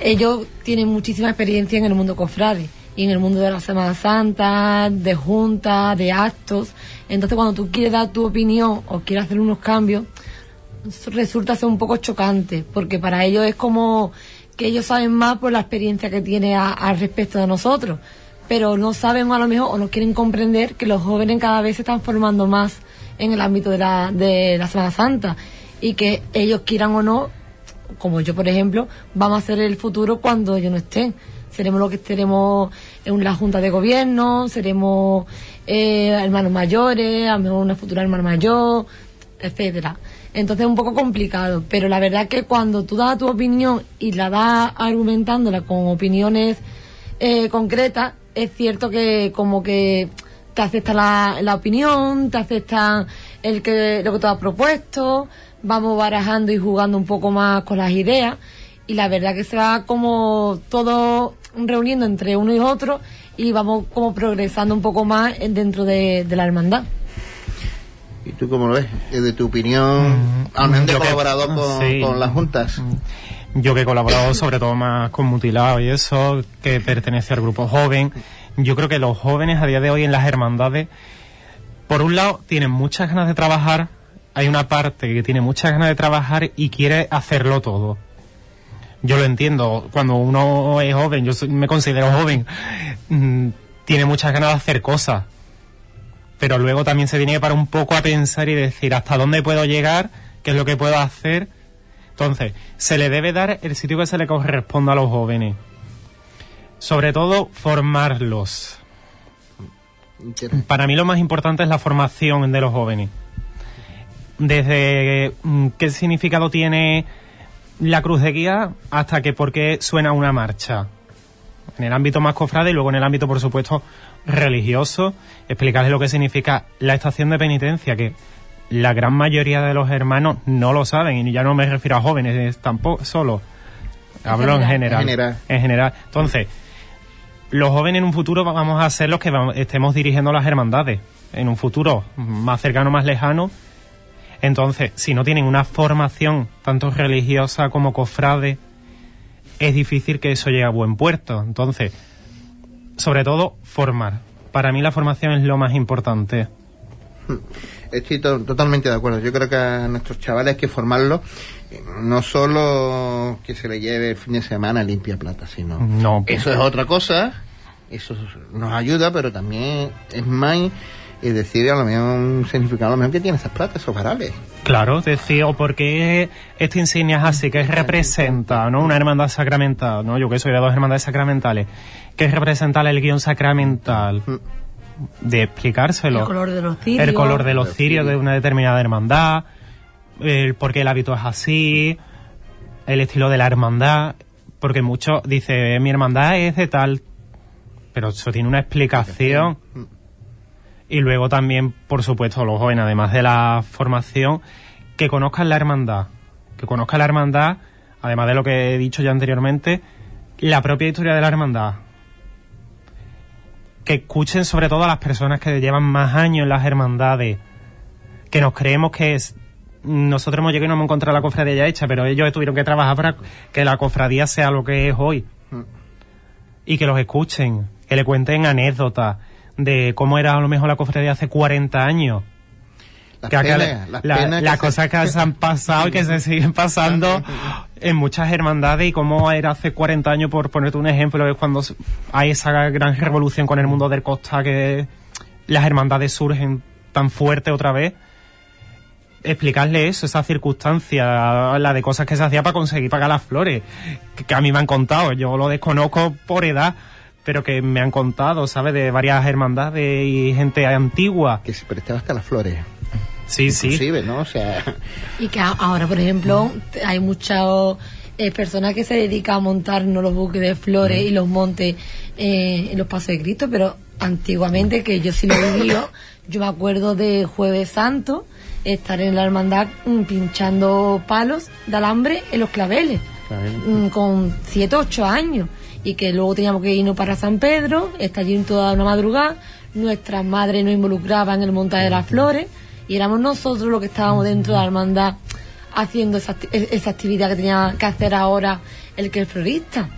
ellos tienen muchísima experiencia en el mundo cofrade y en el mundo de la Semana Santa, de juntas, de actos. Entonces, cuando tú quieres dar tu opinión o quieres hacer unos cambios, resulta ser un poco chocante, porque para ellos es como que ellos saben más por la experiencia que tiene a- al respecto de nosotros, pero no saben a lo mejor o no quieren comprender que los jóvenes cada vez se están formando más en el ámbito de la, de la Semana Santa y que ellos quieran o no, como yo por ejemplo, vamos a ser el futuro cuando ellos no estén. Seremos lo que estaremos en la junta de gobierno, seremos eh, hermanos mayores, a lo mejor una futura hermana mayor, etcétera. Entonces es un poco complicado, pero la verdad que cuando tú das tu opinión y la das argumentándola con opiniones eh, concretas, es cierto que como que te acepta la, la opinión, te aceptan el que lo que tú has propuesto, vamos barajando y jugando un poco más con las ideas y la verdad que se va como todo reuniendo entre uno y otro y vamos como progresando un poco más en- dentro de, de la hermandad. ¿Y tú cómo lo ves? De tu opinión, al menos de yo que- colaborador con, sí. con las juntas. Yo que he colaborado sobre todo más con Mutilado y eso, que pertenece al grupo joven, yo creo que los jóvenes a día de hoy en las hermandades, por un lado, tienen muchas ganas de trabajar, hay una parte que tiene muchas ganas de trabajar y quiere hacerlo todo. Yo lo entiendo, cuando uno es joven, yo soy- me considero joven, mm, tiene muchas ganas de hacer cosas, pero luego también se tiene que parar un poco a pensar y decir hasta dónde puedo llegar, qué es lo que puedo hacer. Entonces, se le debe dar el sitio que se le corresponda a los jóvenes. Sobre todo, formarlos. Para mí lo más importante es la formación de los jóvenes. Desde mm, qué significado tiene la cruz de guía hasta que por qué suena una marcha. en el ámbito más cofrade y luego en el ámbito, por supuesto, religioso, explicarles lo que significa la estación de penitencia, que la gran mayoría de los hermanos no lo saben, y ya no me refiero a jóvenes, es tampoco solo. Hablo en general. En general. En general. Entonces, los jóvenes en un futuro vamos a ser los que vamos- estemos dirigiendo las hermandades. En un futuro más cercano, más lejano. Entonces, si no tienen una formación tanto religiosa como cofrade, es difícil que eso llegue a buen puerto. Entonces, sobre todo, formar. Para mí la formación es lo más importante. Estoy to- totalmente de acuerdo. Yo creo que a nuestros chavales hay que formarlos eh, no solo que se le lleve el fin de semana limpia plata, sino No. eso es otra cosa. Eso nos ayuda, pero también es más y decir a lo mejor un significado a lo mejor que tiene esas platas, esos varales. Claro, decir, o porque esta insignia es así, que representa, ¿no? Una hermandad sacramental, ¿no? Yo que soy de dos hermandades sacramentales, que representa el guion sacramental, de explicárselo. El color de los cirios. El color de los cirios de una determinada hermandad, el por qué el hábito es así, el estilo de la hermandad, porque muchos dice mi hermandad es de tal, pero eso tiene una explicación. Y luego también, por supuesto, los jóvenes, además de la formación, que conozcan la hermandad. Que conozcan la hermandad, además de lo que he dicho ya anteriormente, la propia historia de la hermandad. Que escuchen sobre todo a las personas que llevan más años en las hermandades. Que nos creemos que es... Nosotros hemos llegado y no hemos encontrado la cofradía ya hecha, pero ellos tuvieron que trabajar para que la cofradía sea lo que es hoy. Y que los escuchen, que le cuenten anécdotas de cómo era a lo mejor la cofradía hace 40 años. Las Que acá penas, la- las la- penas que las se- cosas que se han pasado y que se siguen pasando en muchas hermandades y cómo era hace 40 años, por ponerte un ejemplo, es cuando hay esa gran revolución con el mundo del costa que las hermandades surgen tan fuerte otra vez. Explicarle eso, esa circunstancia, la de cosas que se hacía para conseguir pagar las flores, que, que a mí me han contado, yo lo desconozco por edad, pero que me han contado, ¿sabes? De varias hermandades y gente antigua. Que se prestaba hasta las flores. Sí, sí. Inclusive, ¿no? O sea, Y que ahora, por ejemplo, te- hay muchas eh, personas que se dedican a montar ¿no? los buques de flores y los montes eh, en los pasos de Cristo, pero antiguamente, que yo sí lo he vivido, [LAUGHS] yo me acuerdo de Jueves Santo, estar en la hermandad mm, pinchando palos de alambre en los claveles, mm, con 7 8 años, y que luego teníamos que irnos para San Pedro, estar allí toda una madrugada, nuestras madres nos involucraban en el montaje de las flores, y éramos nosotros los que estábamos dentro de la hermandad haciendo esa, e- esa actividad que tenía que hacer ahora el que es florista.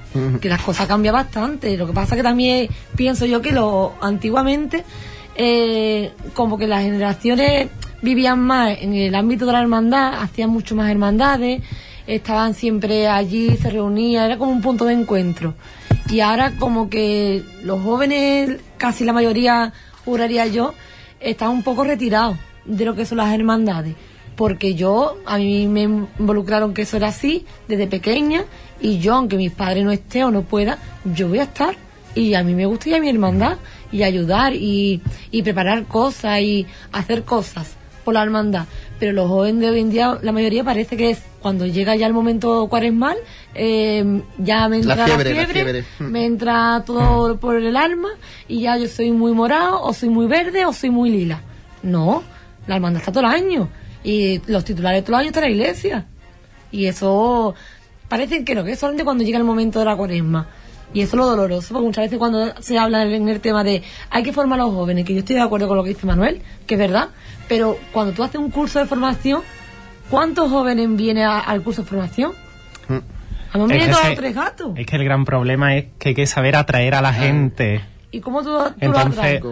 Que las cosas cambian bastante. Lo que pasa que también pienso yo que lo antiguamente eh, como que las generaciones vivían más en el ámbito de la hermandad, hacían mucho más hermandades, estaban siempre allí, se reunían, era como un punto de encuentro. Y ahora como que los jóvenes, casi la mayoría, juraría yo, están un poco retirados de lo que son las hermandades. Porque yo, a mí me involucraron que eso era así desde pequeña y yo, aunque mis padres no estén o no pueda, yo voy a estar. Y a mí me gusta ir a mi hermandad y ayudar y, y preparar cosas y hacer cosas por la hermandad. Pero los jóvenes de hoy en día, la mayoría parece que es cuando llega ya el momento cuaresmal, eh, ya me entra la fiebre, fiebre, la fiebre. [LAUGHS] me entra todo por el alma y ya yo soy muy morado o soy muy verde o soy muy lila. No, la hermandad está todo el año y los titulares todos los años están en la iglesia. Y eso parece que no, que es solamente cuando llega el momento de la cuaresma. Y eso es lo doloroso, porque muchas veces cuando se habla en el tema de hay que formar a los jóvenes, que yo estoy de acuerdo con lo que dice Manuel, que es verdad, pero cuando tú haces un curso de formación, ¿cuántos jóvenes vienen a- al curso de formación? A mí me vienen tres gatos. Es que el gran problema es que hay que saber atraer a la gente. ¿Y cómo tú, tú lo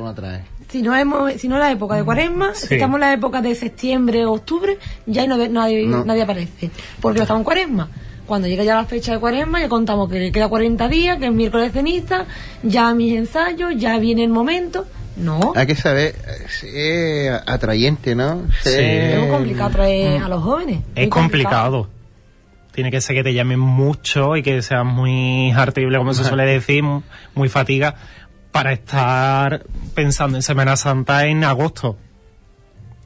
atraes? Si no, es, si no es la época de cuaresma, Sí. si estamos en la época de septiembre o octubre, ya no, ve- nadie, No. nadie aparece. Porque no estamos en cuaresma. Cuando llega ya la fecha de cuaresma, ya contamos que le queda 40 días, que es miércoles de ceniza, ya mis ensayos, ya viene el momento. No, Hay que saber eh, ser atrayente, ¿no? Ser- es muy complicado traer a los jóvenes. Es muy complicado. Tiene que ser que te llamen mucho y que seas muy hartible, como se suele decir, mu- muy fatiga, para estar pensando en Semana Santa en agosto.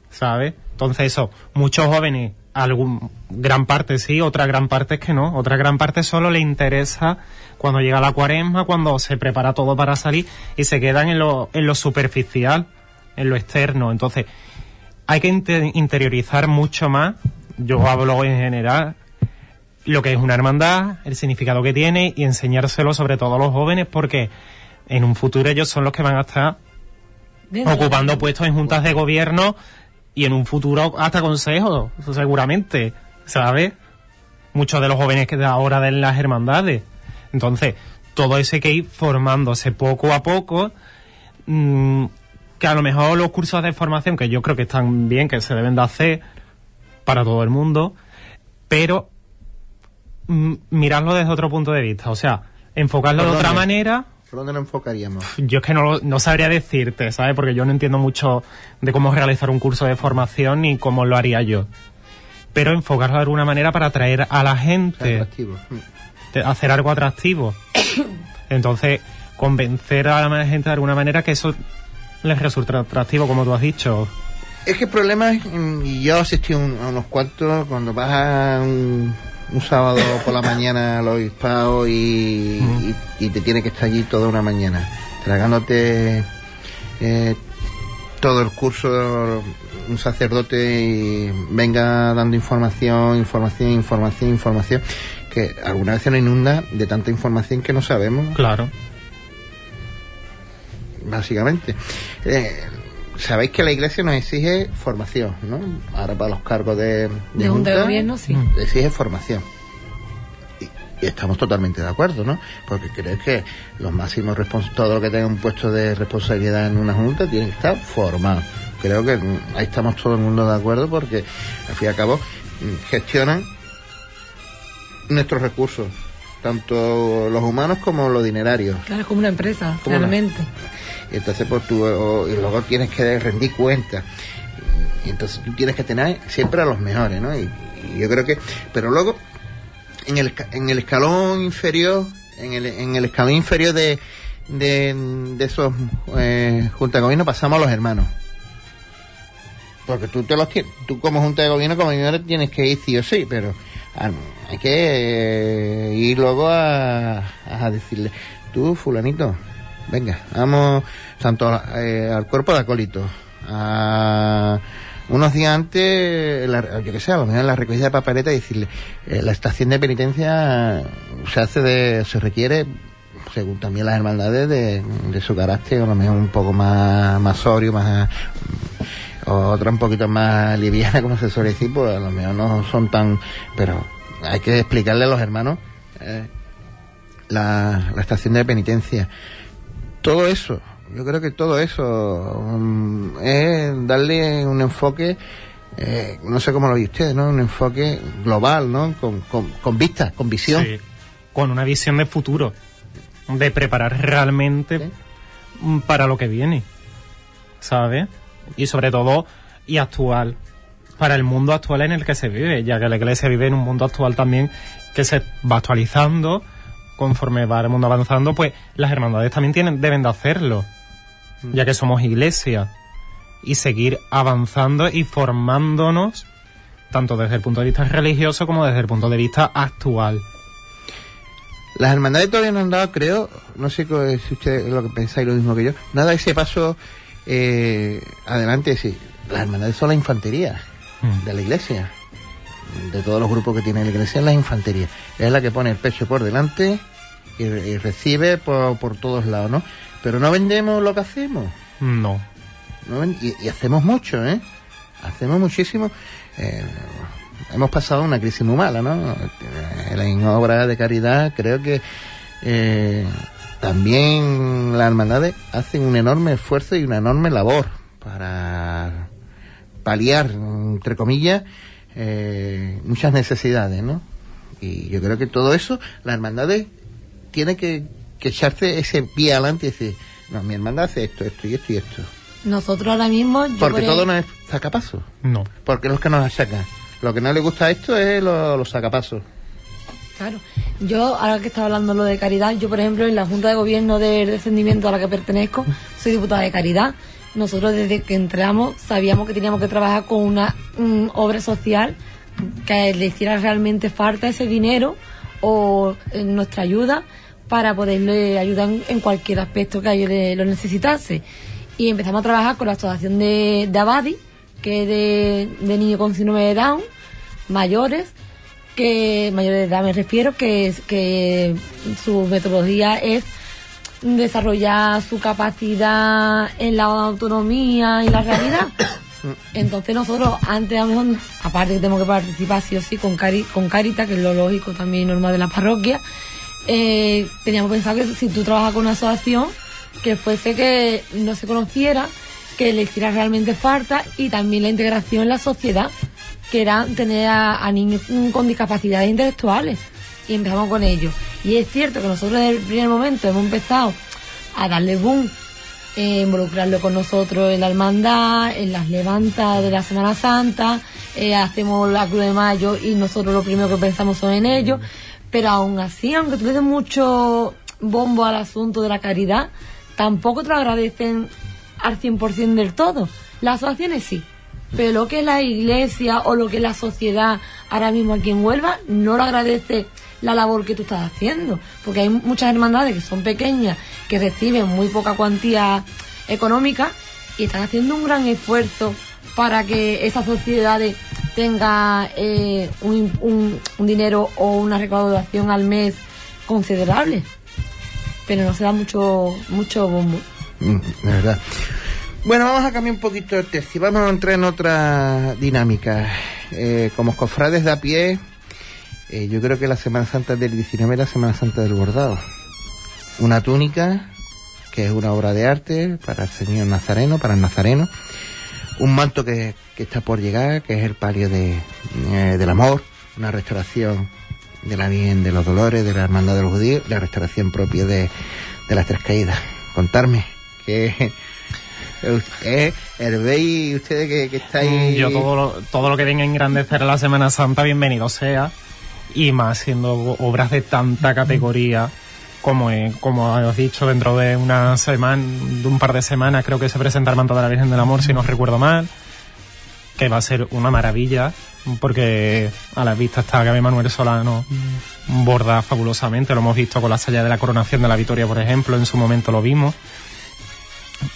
¿Sabes? Entonces eso, muchos jóvenes algún gran parte sí, otra gran parte es que no. Otra gran parte solo le interesa cuando llega la cuaresma, cuando se prepara todo para salir y se quedan en lo, en lo superficial, en lo externo. Entonces, hay que inte- interiorizar mucho más, yo hablo en general, lo que es una hermandad, el significado que tiene y enseñárselo sobre todo a los jóvenes porque en un futuro ellos son los que van a estar ocupando puestos en juntas de gobierno y en un futuro hasta consejos, seguramente, ¿sabes? Muchos de los jóvenes que de ahora de las hermandades. Entonces, todo hay que ir formándose poco a poco, mm, que a lo mejor los cursos de formación, que yo creo que están bien, que se deben de hacer para todo el mundo, pero mm, mirarlo desde otro punto de vista, o sea, enfocarlo de ¿Por otra manera ¿Por dónde lo enfocaríamos? yo es que no, no sabría decirte, ¿sabes? Porque yo no entiendo mucho de cómo realizar un curso de formación ni cómo lo haría yo. Pero enfocarlo de alguna manera para atraer a la gente, hacer algo atractivo. [COUGHS] Entonces, convencer a la gente de alguna manera que eso les resulta atractivo, como tú has dicho. Es que el problema es, y yo asistí un- a unos cuantos, cuando vas a un, un sábado por la mañana al obispado y, y, y te tienes que estar allí toda una mañana, tragándote eh, todo el curso, un sacerdote y venga dando información, información, información, información, que alguna vez nos inunda de tanta información que no sabemos Claro. básicamente. Eh, Sabéis que la iglesia nos exige formación, ¿no? Ahora para los cargos de, De junta de gobierno, sí. Exige formación. Y, y estamos totalmente de acuerdo, ¿no? Porque creo que los máximos responsables, todo lo que tenga un puesto de responsabilidad en una junta tiene que estar formado. Creo que mm, ahí estamos todo el mundo de acuerdo porque, al fin y al cabo, mm, gestionan nuestros recursos, tanto los humanos como los dinerarios. Claro, es como una empresa, Como realmente. Entonces pues tú o- y luego tienes que rendir cuenta. Y entonces tú tienes que tener siempre a los mejores no y, yo creo que pero luego en el en el escalón inferior en el, en el escalón inferior de de, de esos eh, junta de gobierno pasamos a los hermanos. Porque tú te los tú como junta de gobierno como señores tienes que ir sí o sí pero ah, hay que eh, ir luego a, a decirle tú fulanito venga vamos tanto eh, al cuerpo de acólitos a unos días antes la- yo que sé a lo mejor en la recogida de papeleta y decirle eh, la estación de penitencia se hace de se requiere según también las hermandades de, de su carácter a lo mejor un poco más más sobrio más otra un poquito más liviana, como se suele decir, pues a lo mejor no son tan... Pero hay que explicarle a los hermanos eh, la, la estación de penitencia. Todo eso, yo creo que todo eso mm, es darle un enfoque, eh, no sé cómo lo ve usted, ¿no? Un enfoque global, ¿no? Con, con, con vista, con visión. Sí, con una visión de futuro, de preparar realmente mm, para lo que viene, ¿sabes? Y sobre todo, y actual, para el mundo actual en el que se vive, ya que la iglesia vive en un mundo actual también que se va actualizando, conforme va el mundo avanzando, pues las hermandades también tienen, deben de hacerlo, ya que somos iglesia, y seguir avanzando y formándonos, tanto desde el punto de vista religioso como desde el punto de vista actual. Las hermandades todavía no han dado, creo, no sé si ustedes lo que pensáis lo mismo que yo, nada ese paso eh, adelante, sí. Las hermandades son la infantería de la iglesia. De todos los grupos que tiene la iglesia es la infantería. Es la que pone el pecho por delante y, re- y recibe por, por todos lados, ¿no? Pero no vendemos lo que hacemos. No. ¿no? Y, y hacemos mucho, ¿eh? Hacemos muchísimo. Eh, hemos pasado una crisis muy mala, ¿no? En obras de caridad creo que eh, también las hermandades hacen un enorme esfuerzo y una enorme labor para paliar, entre comillas, eh, muchas necesidades, ¿no? Y yo creo que todo eso, las hermandades tiene que, que echarse ese pie adelante y decir, no, mi hermandad hace esto, esto y esto y esto. Nosotros ahora mismo... yo Porque por todo no es sacapaso. No. Porque los que nos achacan. Lo que no le gusta a esto es lo- los sacapasos. Claro. Yo, ahora que estaba hablando lo de caridad, yo, por ejemplo, en la Junta de Gobierno del descendimiento a la que pertenezco, soy diputada de caridad. Nosotros, desde que entramos, sabíamos que teníamos que trabajar con una obra social que le hiciera realmente falta ese dinero o eh, nuestra ayuda para poderle ayudar en, cualquier aspecto que a ellos lo necesitase. Y empezamos a trabajar con la asociación de, de Abadi, que es de, de niños con síndrome de Down, mayores, que mayores de edad me refiero, que, que su metodología es desarrollar su capacidad en la autonomía y la realidad. [COUGHS] Entonces nosotros antes a lo mejor, aparte que tenemos que participar sí o sí con, Cari, con Carita, que es lo lógico también normal de la parroquia, eh, teníamos pensado que si tú trabajas con una asociación, que fuese que no se conociera, que le hiciera realmente falta y también la integración en la sociedad, que era tener a, niños con discapacidades intelectuales. Y empezamos con ello. Y es cierto que nosotros desde el primer momento hemos empezado a darle boom, eh, involucrarlo con nosotros en la hermandad, en las levantas de la Semana Santa, eh, hacemos la Cruz de Mayo y nosotros lo primero que pensamos son en ello. Pero aún así, aunque tú le des mucho bombo al asunto de la caridad, tampoco te lo agradecen al 100% del todo. Las asociaciones sí, pero lo que es la iglesia o lo que es la sociedad ahora mismo aquí en Huelva no lo agradece la labor que tú estás haciendo, porque hay muchas hermandades que son pequeñas, que reciben muy poca cuantía económica y están haciendo un gran esfuerzo para que esas sociedades tenga eh, un, dinero o una recaudación al mes considerable, pero no se da mucho mucho bombo. Mm, verdad. Bueno, vamos a cambiar un poquito el tercio. Vamos a entrar en otra dinámica. Eh, como cofrades de a pie, eh, yo creo que la Semana Santa del 19 es la Semana Santa del bordado. Una túnica, que es una obra de arte para el Señor Nazareno, para el Nazareno. Un manto que, que está por llegar, que es el palio de, eh, del amor. Una restauración de la Virgen de los Dolores, de la Hermandad de los Judíos, la restauración propia de, de las Tres Caídas. Contarme, que eh, Hervéis, ustedes que, que estáis... Yo todo lo, todo lo que venga a engrandecer la Semana Santa, bienvenido sea. Y más siendo obras de tanta categoría como, es- como os he dicho, dentro de una semana, de un par de semanas creo que se presenta el manto de la Virgen del Amor, si no recuerdo mal. Que va a ser una maravilla, porque a la vista está Gaby Manuel Solano borda fabulosamente. Lo hemos visto con la saya de la coronación de la Victoria, por ejemplo, en su momento lo vimos.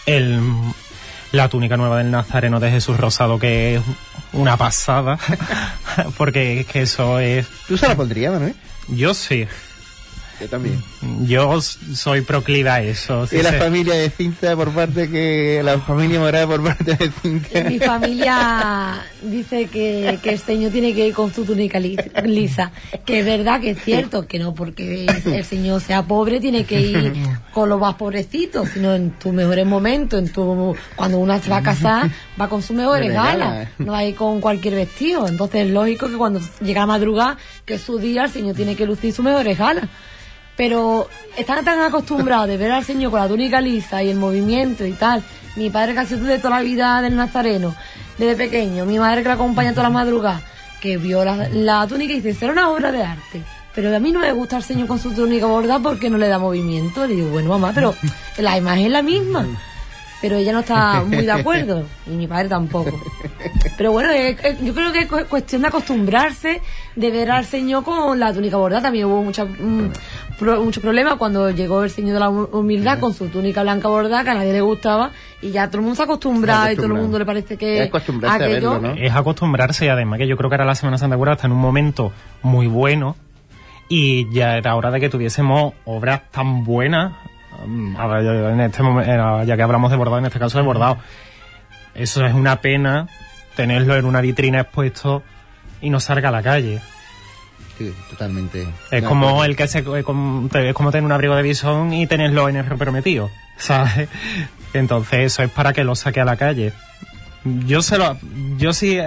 El, la túnica nueva del Nazareno de Jesús Rosado, que es una pasada, [LAUGHS] porque es que eso es... ¿Tú se la pondrías, Manuel? Yo sí. Yo también. Yo soy proclive a eso. sí y la sé. familia de Cinta por parte que... La familia morada por parte de Cinta. Mi familia dice que, que el señor tiene que ir con su túnica li- lisa. Que es verdad que es cierto, que no porque el señor sea pobre tiene que ir con los más pobrecitos, sino en tus mejores momentos, en tu, cuando una se va a casar, va con sus mejores galas, no va a ir con cualquier vestido. Entonces es lógico que cuando llega a madrugar, que es su día, el señor tiene que lucir sus mejores galas. Pero están tan acostumbrados de ver al Señor con la túnica lisa y el movimiento y tal. Mi padre que ha sido de toda la vida del Nazareno, desde pequeño. Mi madre que la acompaña toda la madrugada, que vio la, la túnica y dice, será una obra de arte. Pero a mí no me gusta el Señor con su túnica bordada porque no le da movimiento. Le digo, bueno, mamá, pero [LAUGHS] la imagen es la misma. Pero ella no está muy de acuerdo. [LAUGHS] Y mi padre tampoco. Pero bueno, es- es- yo creo que es cu- cuestión de acostumbrarse, de ver al Señor con la túnica bordada. También hubo mucha, mm, pro- muchos problemas cuando llegó el Señor de la hu- humildad con su túnica blanca bordada, que a nadie le gustaba, y ya todo el mundo se acostumbra y todo el mundo le parece que Es acostumbrarse a aquello- verlo, ¿no? Es acostumbrarse y además que yo creo que ahora la Semana Santa de Huelva está en un momento muy bueno y ya era hora de que tuviésemos obras tan buenas. Mm, ahora en este momento, ya que hablamos de bordado, en este caso de bordado. Eso es una pena tenerlo en una vitrina expuesto y no salga a la calle. Sí, totalmente. Es como el que se, es como tener un abrigo de bisón y tenerlo en el prometido, [LAUGHS] ¿sabes? Entonces eso es para que lo saque a la calle. Yo se lo, yo si,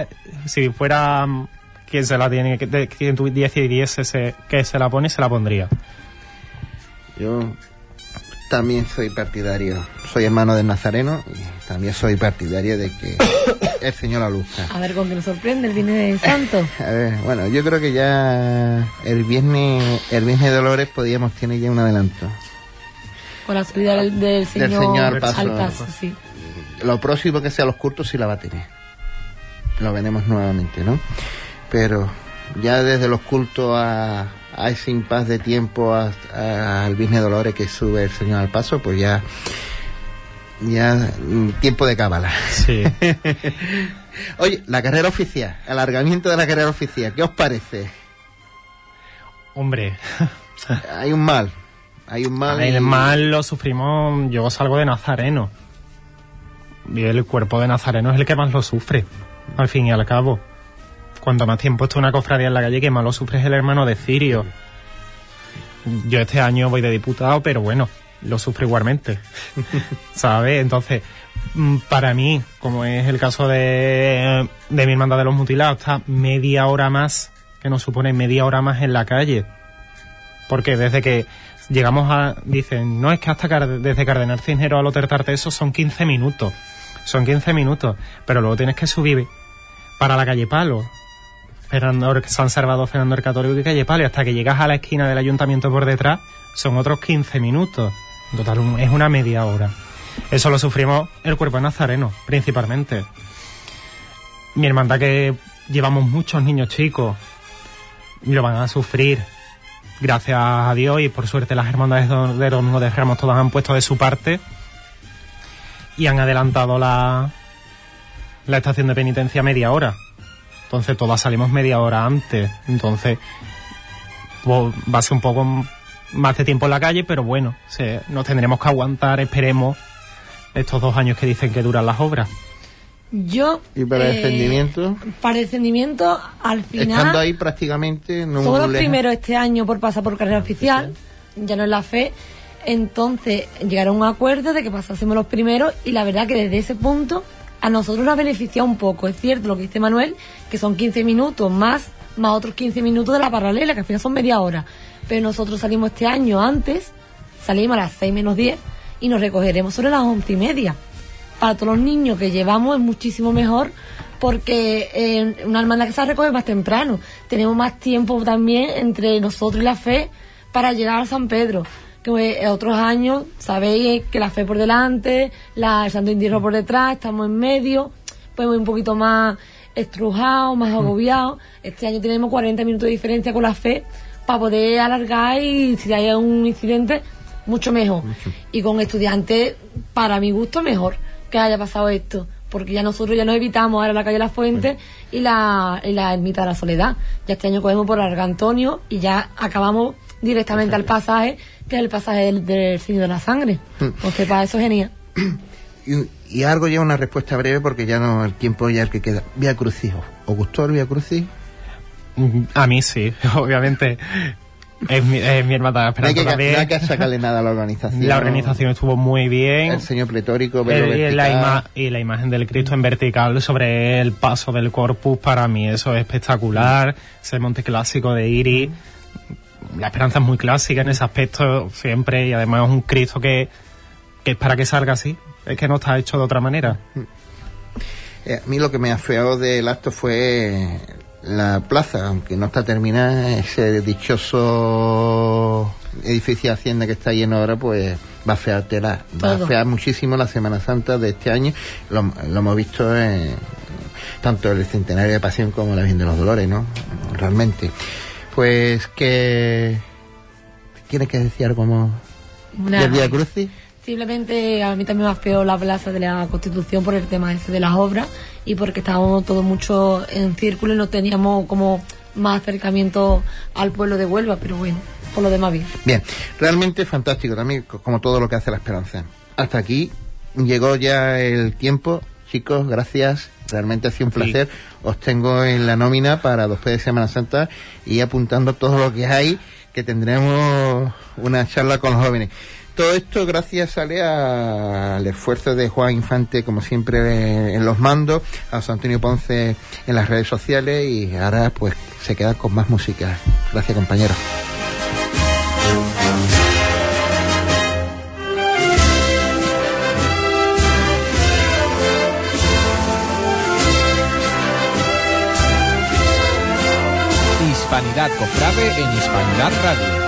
si fuera mm, quien se la tiene, quien tu- decidiese se- que se la pone, se la pondría. Yo también soy partidario. Soy hermano del Nazareno y también soy partidario de que [COUGHS] el Señor la luzca. A ver con qué nos sorprende el Viernes Santo. [COUGHS] A ver, bueno, yo creo que ya el viernes, el viernes de Dolores podíamos tener ya un adelanto. Con la subida del, del Señor, Señor al paso. al paso, sí. Lo próximo que sea los cultos sí la va a tener. Lo veremos nuevamente, ¿no? pero ya desde los cultos a, a ese impas de tiempo al Virgen Dolores que sube el Señor al paso, pues ya ya mm, tiempo de cábala. Sí. [LAUGHS] Oye, la carrera oficial, alargamiento de la carrera oficial, ¿qué os parece? Hombre, [LAUGHS] Hay un mal, hay un mal. y- el mal lo sufrimos, yo salgo de Nazareno. Y el cuerpo de Nazareno es el que más lo sufre, al fin y al cabo. Cuanto más tiempo está una cofradía en la calle, que más lo sufre es el hermano de Cirio. Yo este año voy de diputado, pero bueno, lo sufre igualmente. [LAUGHS] ¿Sabes? Entonces, mm, para mí, como es el caso de, de mi hermandad de los mutilados, está media hora más, que nos supone media hora más en la calle. Porque desde que llegamos a... Dicen, no, es que hasta desde Cardenal Cisneros al Hotel Tarteso son 15 minutos. Son 15 minutos. Pero luego tienes que subir para la calle Palo. Fernando, San Salvador, Fernando el Católico y calle Palo. Y hasta que llegas a la esquina del ayuntamiento por detrás, son otros 15 minutos. En total, es una media hora. Eso lo sufrimos el cuerpo de Nazareno, principalmente. Mi hermandad que llevamos muchos niños chicos, lo van a sufrir gracias a Dios y por suerte las hermandades de los no dejamos todas han puesto de su parte y han adelantado la, la estación de penitencia media hora. Entonces todas salimos media hora antes. Entonces pues, va a ser un poco más de tiempo en la calle, pero bueno, se- nos tendremos que aguantar, esperemos, estos dos años que dicen que duran las obras. Yo. Y para el eh, descendimiento, Para el descendimiento, al final. estando ahí prácticamente, no Somos los primeros este año por pasar por carrera oficial, ya no es la fe. Entonces llegaron a un acuerdo de que pasásemos los primeros y la verdad que desde ese punto a nosotros nos ha beneficiado un poco. Es cierto lo que dice Manuel, que son 15 minutos más, más otros 15 minutos de la paralela, que al final son media hora. Pero nosotros salimos este año antes, salimos a las 6 menos 10 y nos recogeremos sobre las 11 y media. Para todos los niños que llevamos es muchísimo mejor porque eh, una hermandad que se recoge más temprano. Tenemos más tiempo también entre nosotros y la fe para llegar a San Pedro. Que eh, otros años sabéis que la fe por delante, la, el Santo Indierno por detrás, estamos en medio, pues un poquito más estrujados, más agobiados. Este año tenemos 40 minutos de diferencia con la fe para poder alargar y si hay un incidente, mucho mejor. Y con estudiantes, para mi gusto, mejor que haya pasado esto. Porque ya nosotros ya nos evitamos ahora la calle La Fuente y la, y la ermita de la Soledad. Ya este año cogemos por Larga Antonio y ya acabamos directamente al pasaje, que es el pasaje del, del signo de la sangre. Entonces, para eso es genial. Y, y algo ya una respuesta breve porque ya no el tiempo ya el que queda. Vía Crucis. ¿Os gustó el Vía Crucis? Mm, A mí sí, [LAUGHS] obviamente. Es mi, es mi hermandad No hay, que, Esperanza también. no hay que sacarle nada a la organización. La organización estuvo muy bien. El señor pletórico, pero y, la ima- y la imagen del Cristo en vertical sobre el paso del corpus, para mí eso es espectacular. Ese monte clásico de Iris. La esperanza es muy clásica en ese aspecto siempre y además es un Cristo que, que es para que salga así. Es que no está hecho de otra manera. Eh, a mí lo que me afeó del acto fue la plaza, aunque no está terminada, ese dichoso edificio de Hacienda que está lleno ahora, pues va a fear tela, va a fear muchísimo la Semana Santa de este año. Lo, lo hemos visto en tanto el centenario de Pasión como la Virgen de los Dolores, ¿no? Realmente. Pues que... ¿Tienes que decir algo como Nada. del Vía Crucis? Simplemente a mí también me ha peor la plaza de la Constitución por el tema ese de las obras y porque estábamos todos mucho en círculo y no teníamos como más acercamiento al pueblo de Huelva, pero bueno, por lo demás bien. Bien, realmente fantástico también, co- como todo lo que hace la esperanza. Hasta aquí llegó ya el tiempo, chicos, gracias. Realmente ha sido un placer. Os tengo en la nómina para después de Semana Santa y apuntando todo lo que hay, que tendremos una charla con los jóvenes. Todo esto gracias sale al esfuerzo de Juan Infante, como siempre, en los mandos, a José Antonio Ponce en las redes sociales y ahora pues se queda con más música. Gracias compañeros. Hispanidad Cofrade en Hispanidad Radio.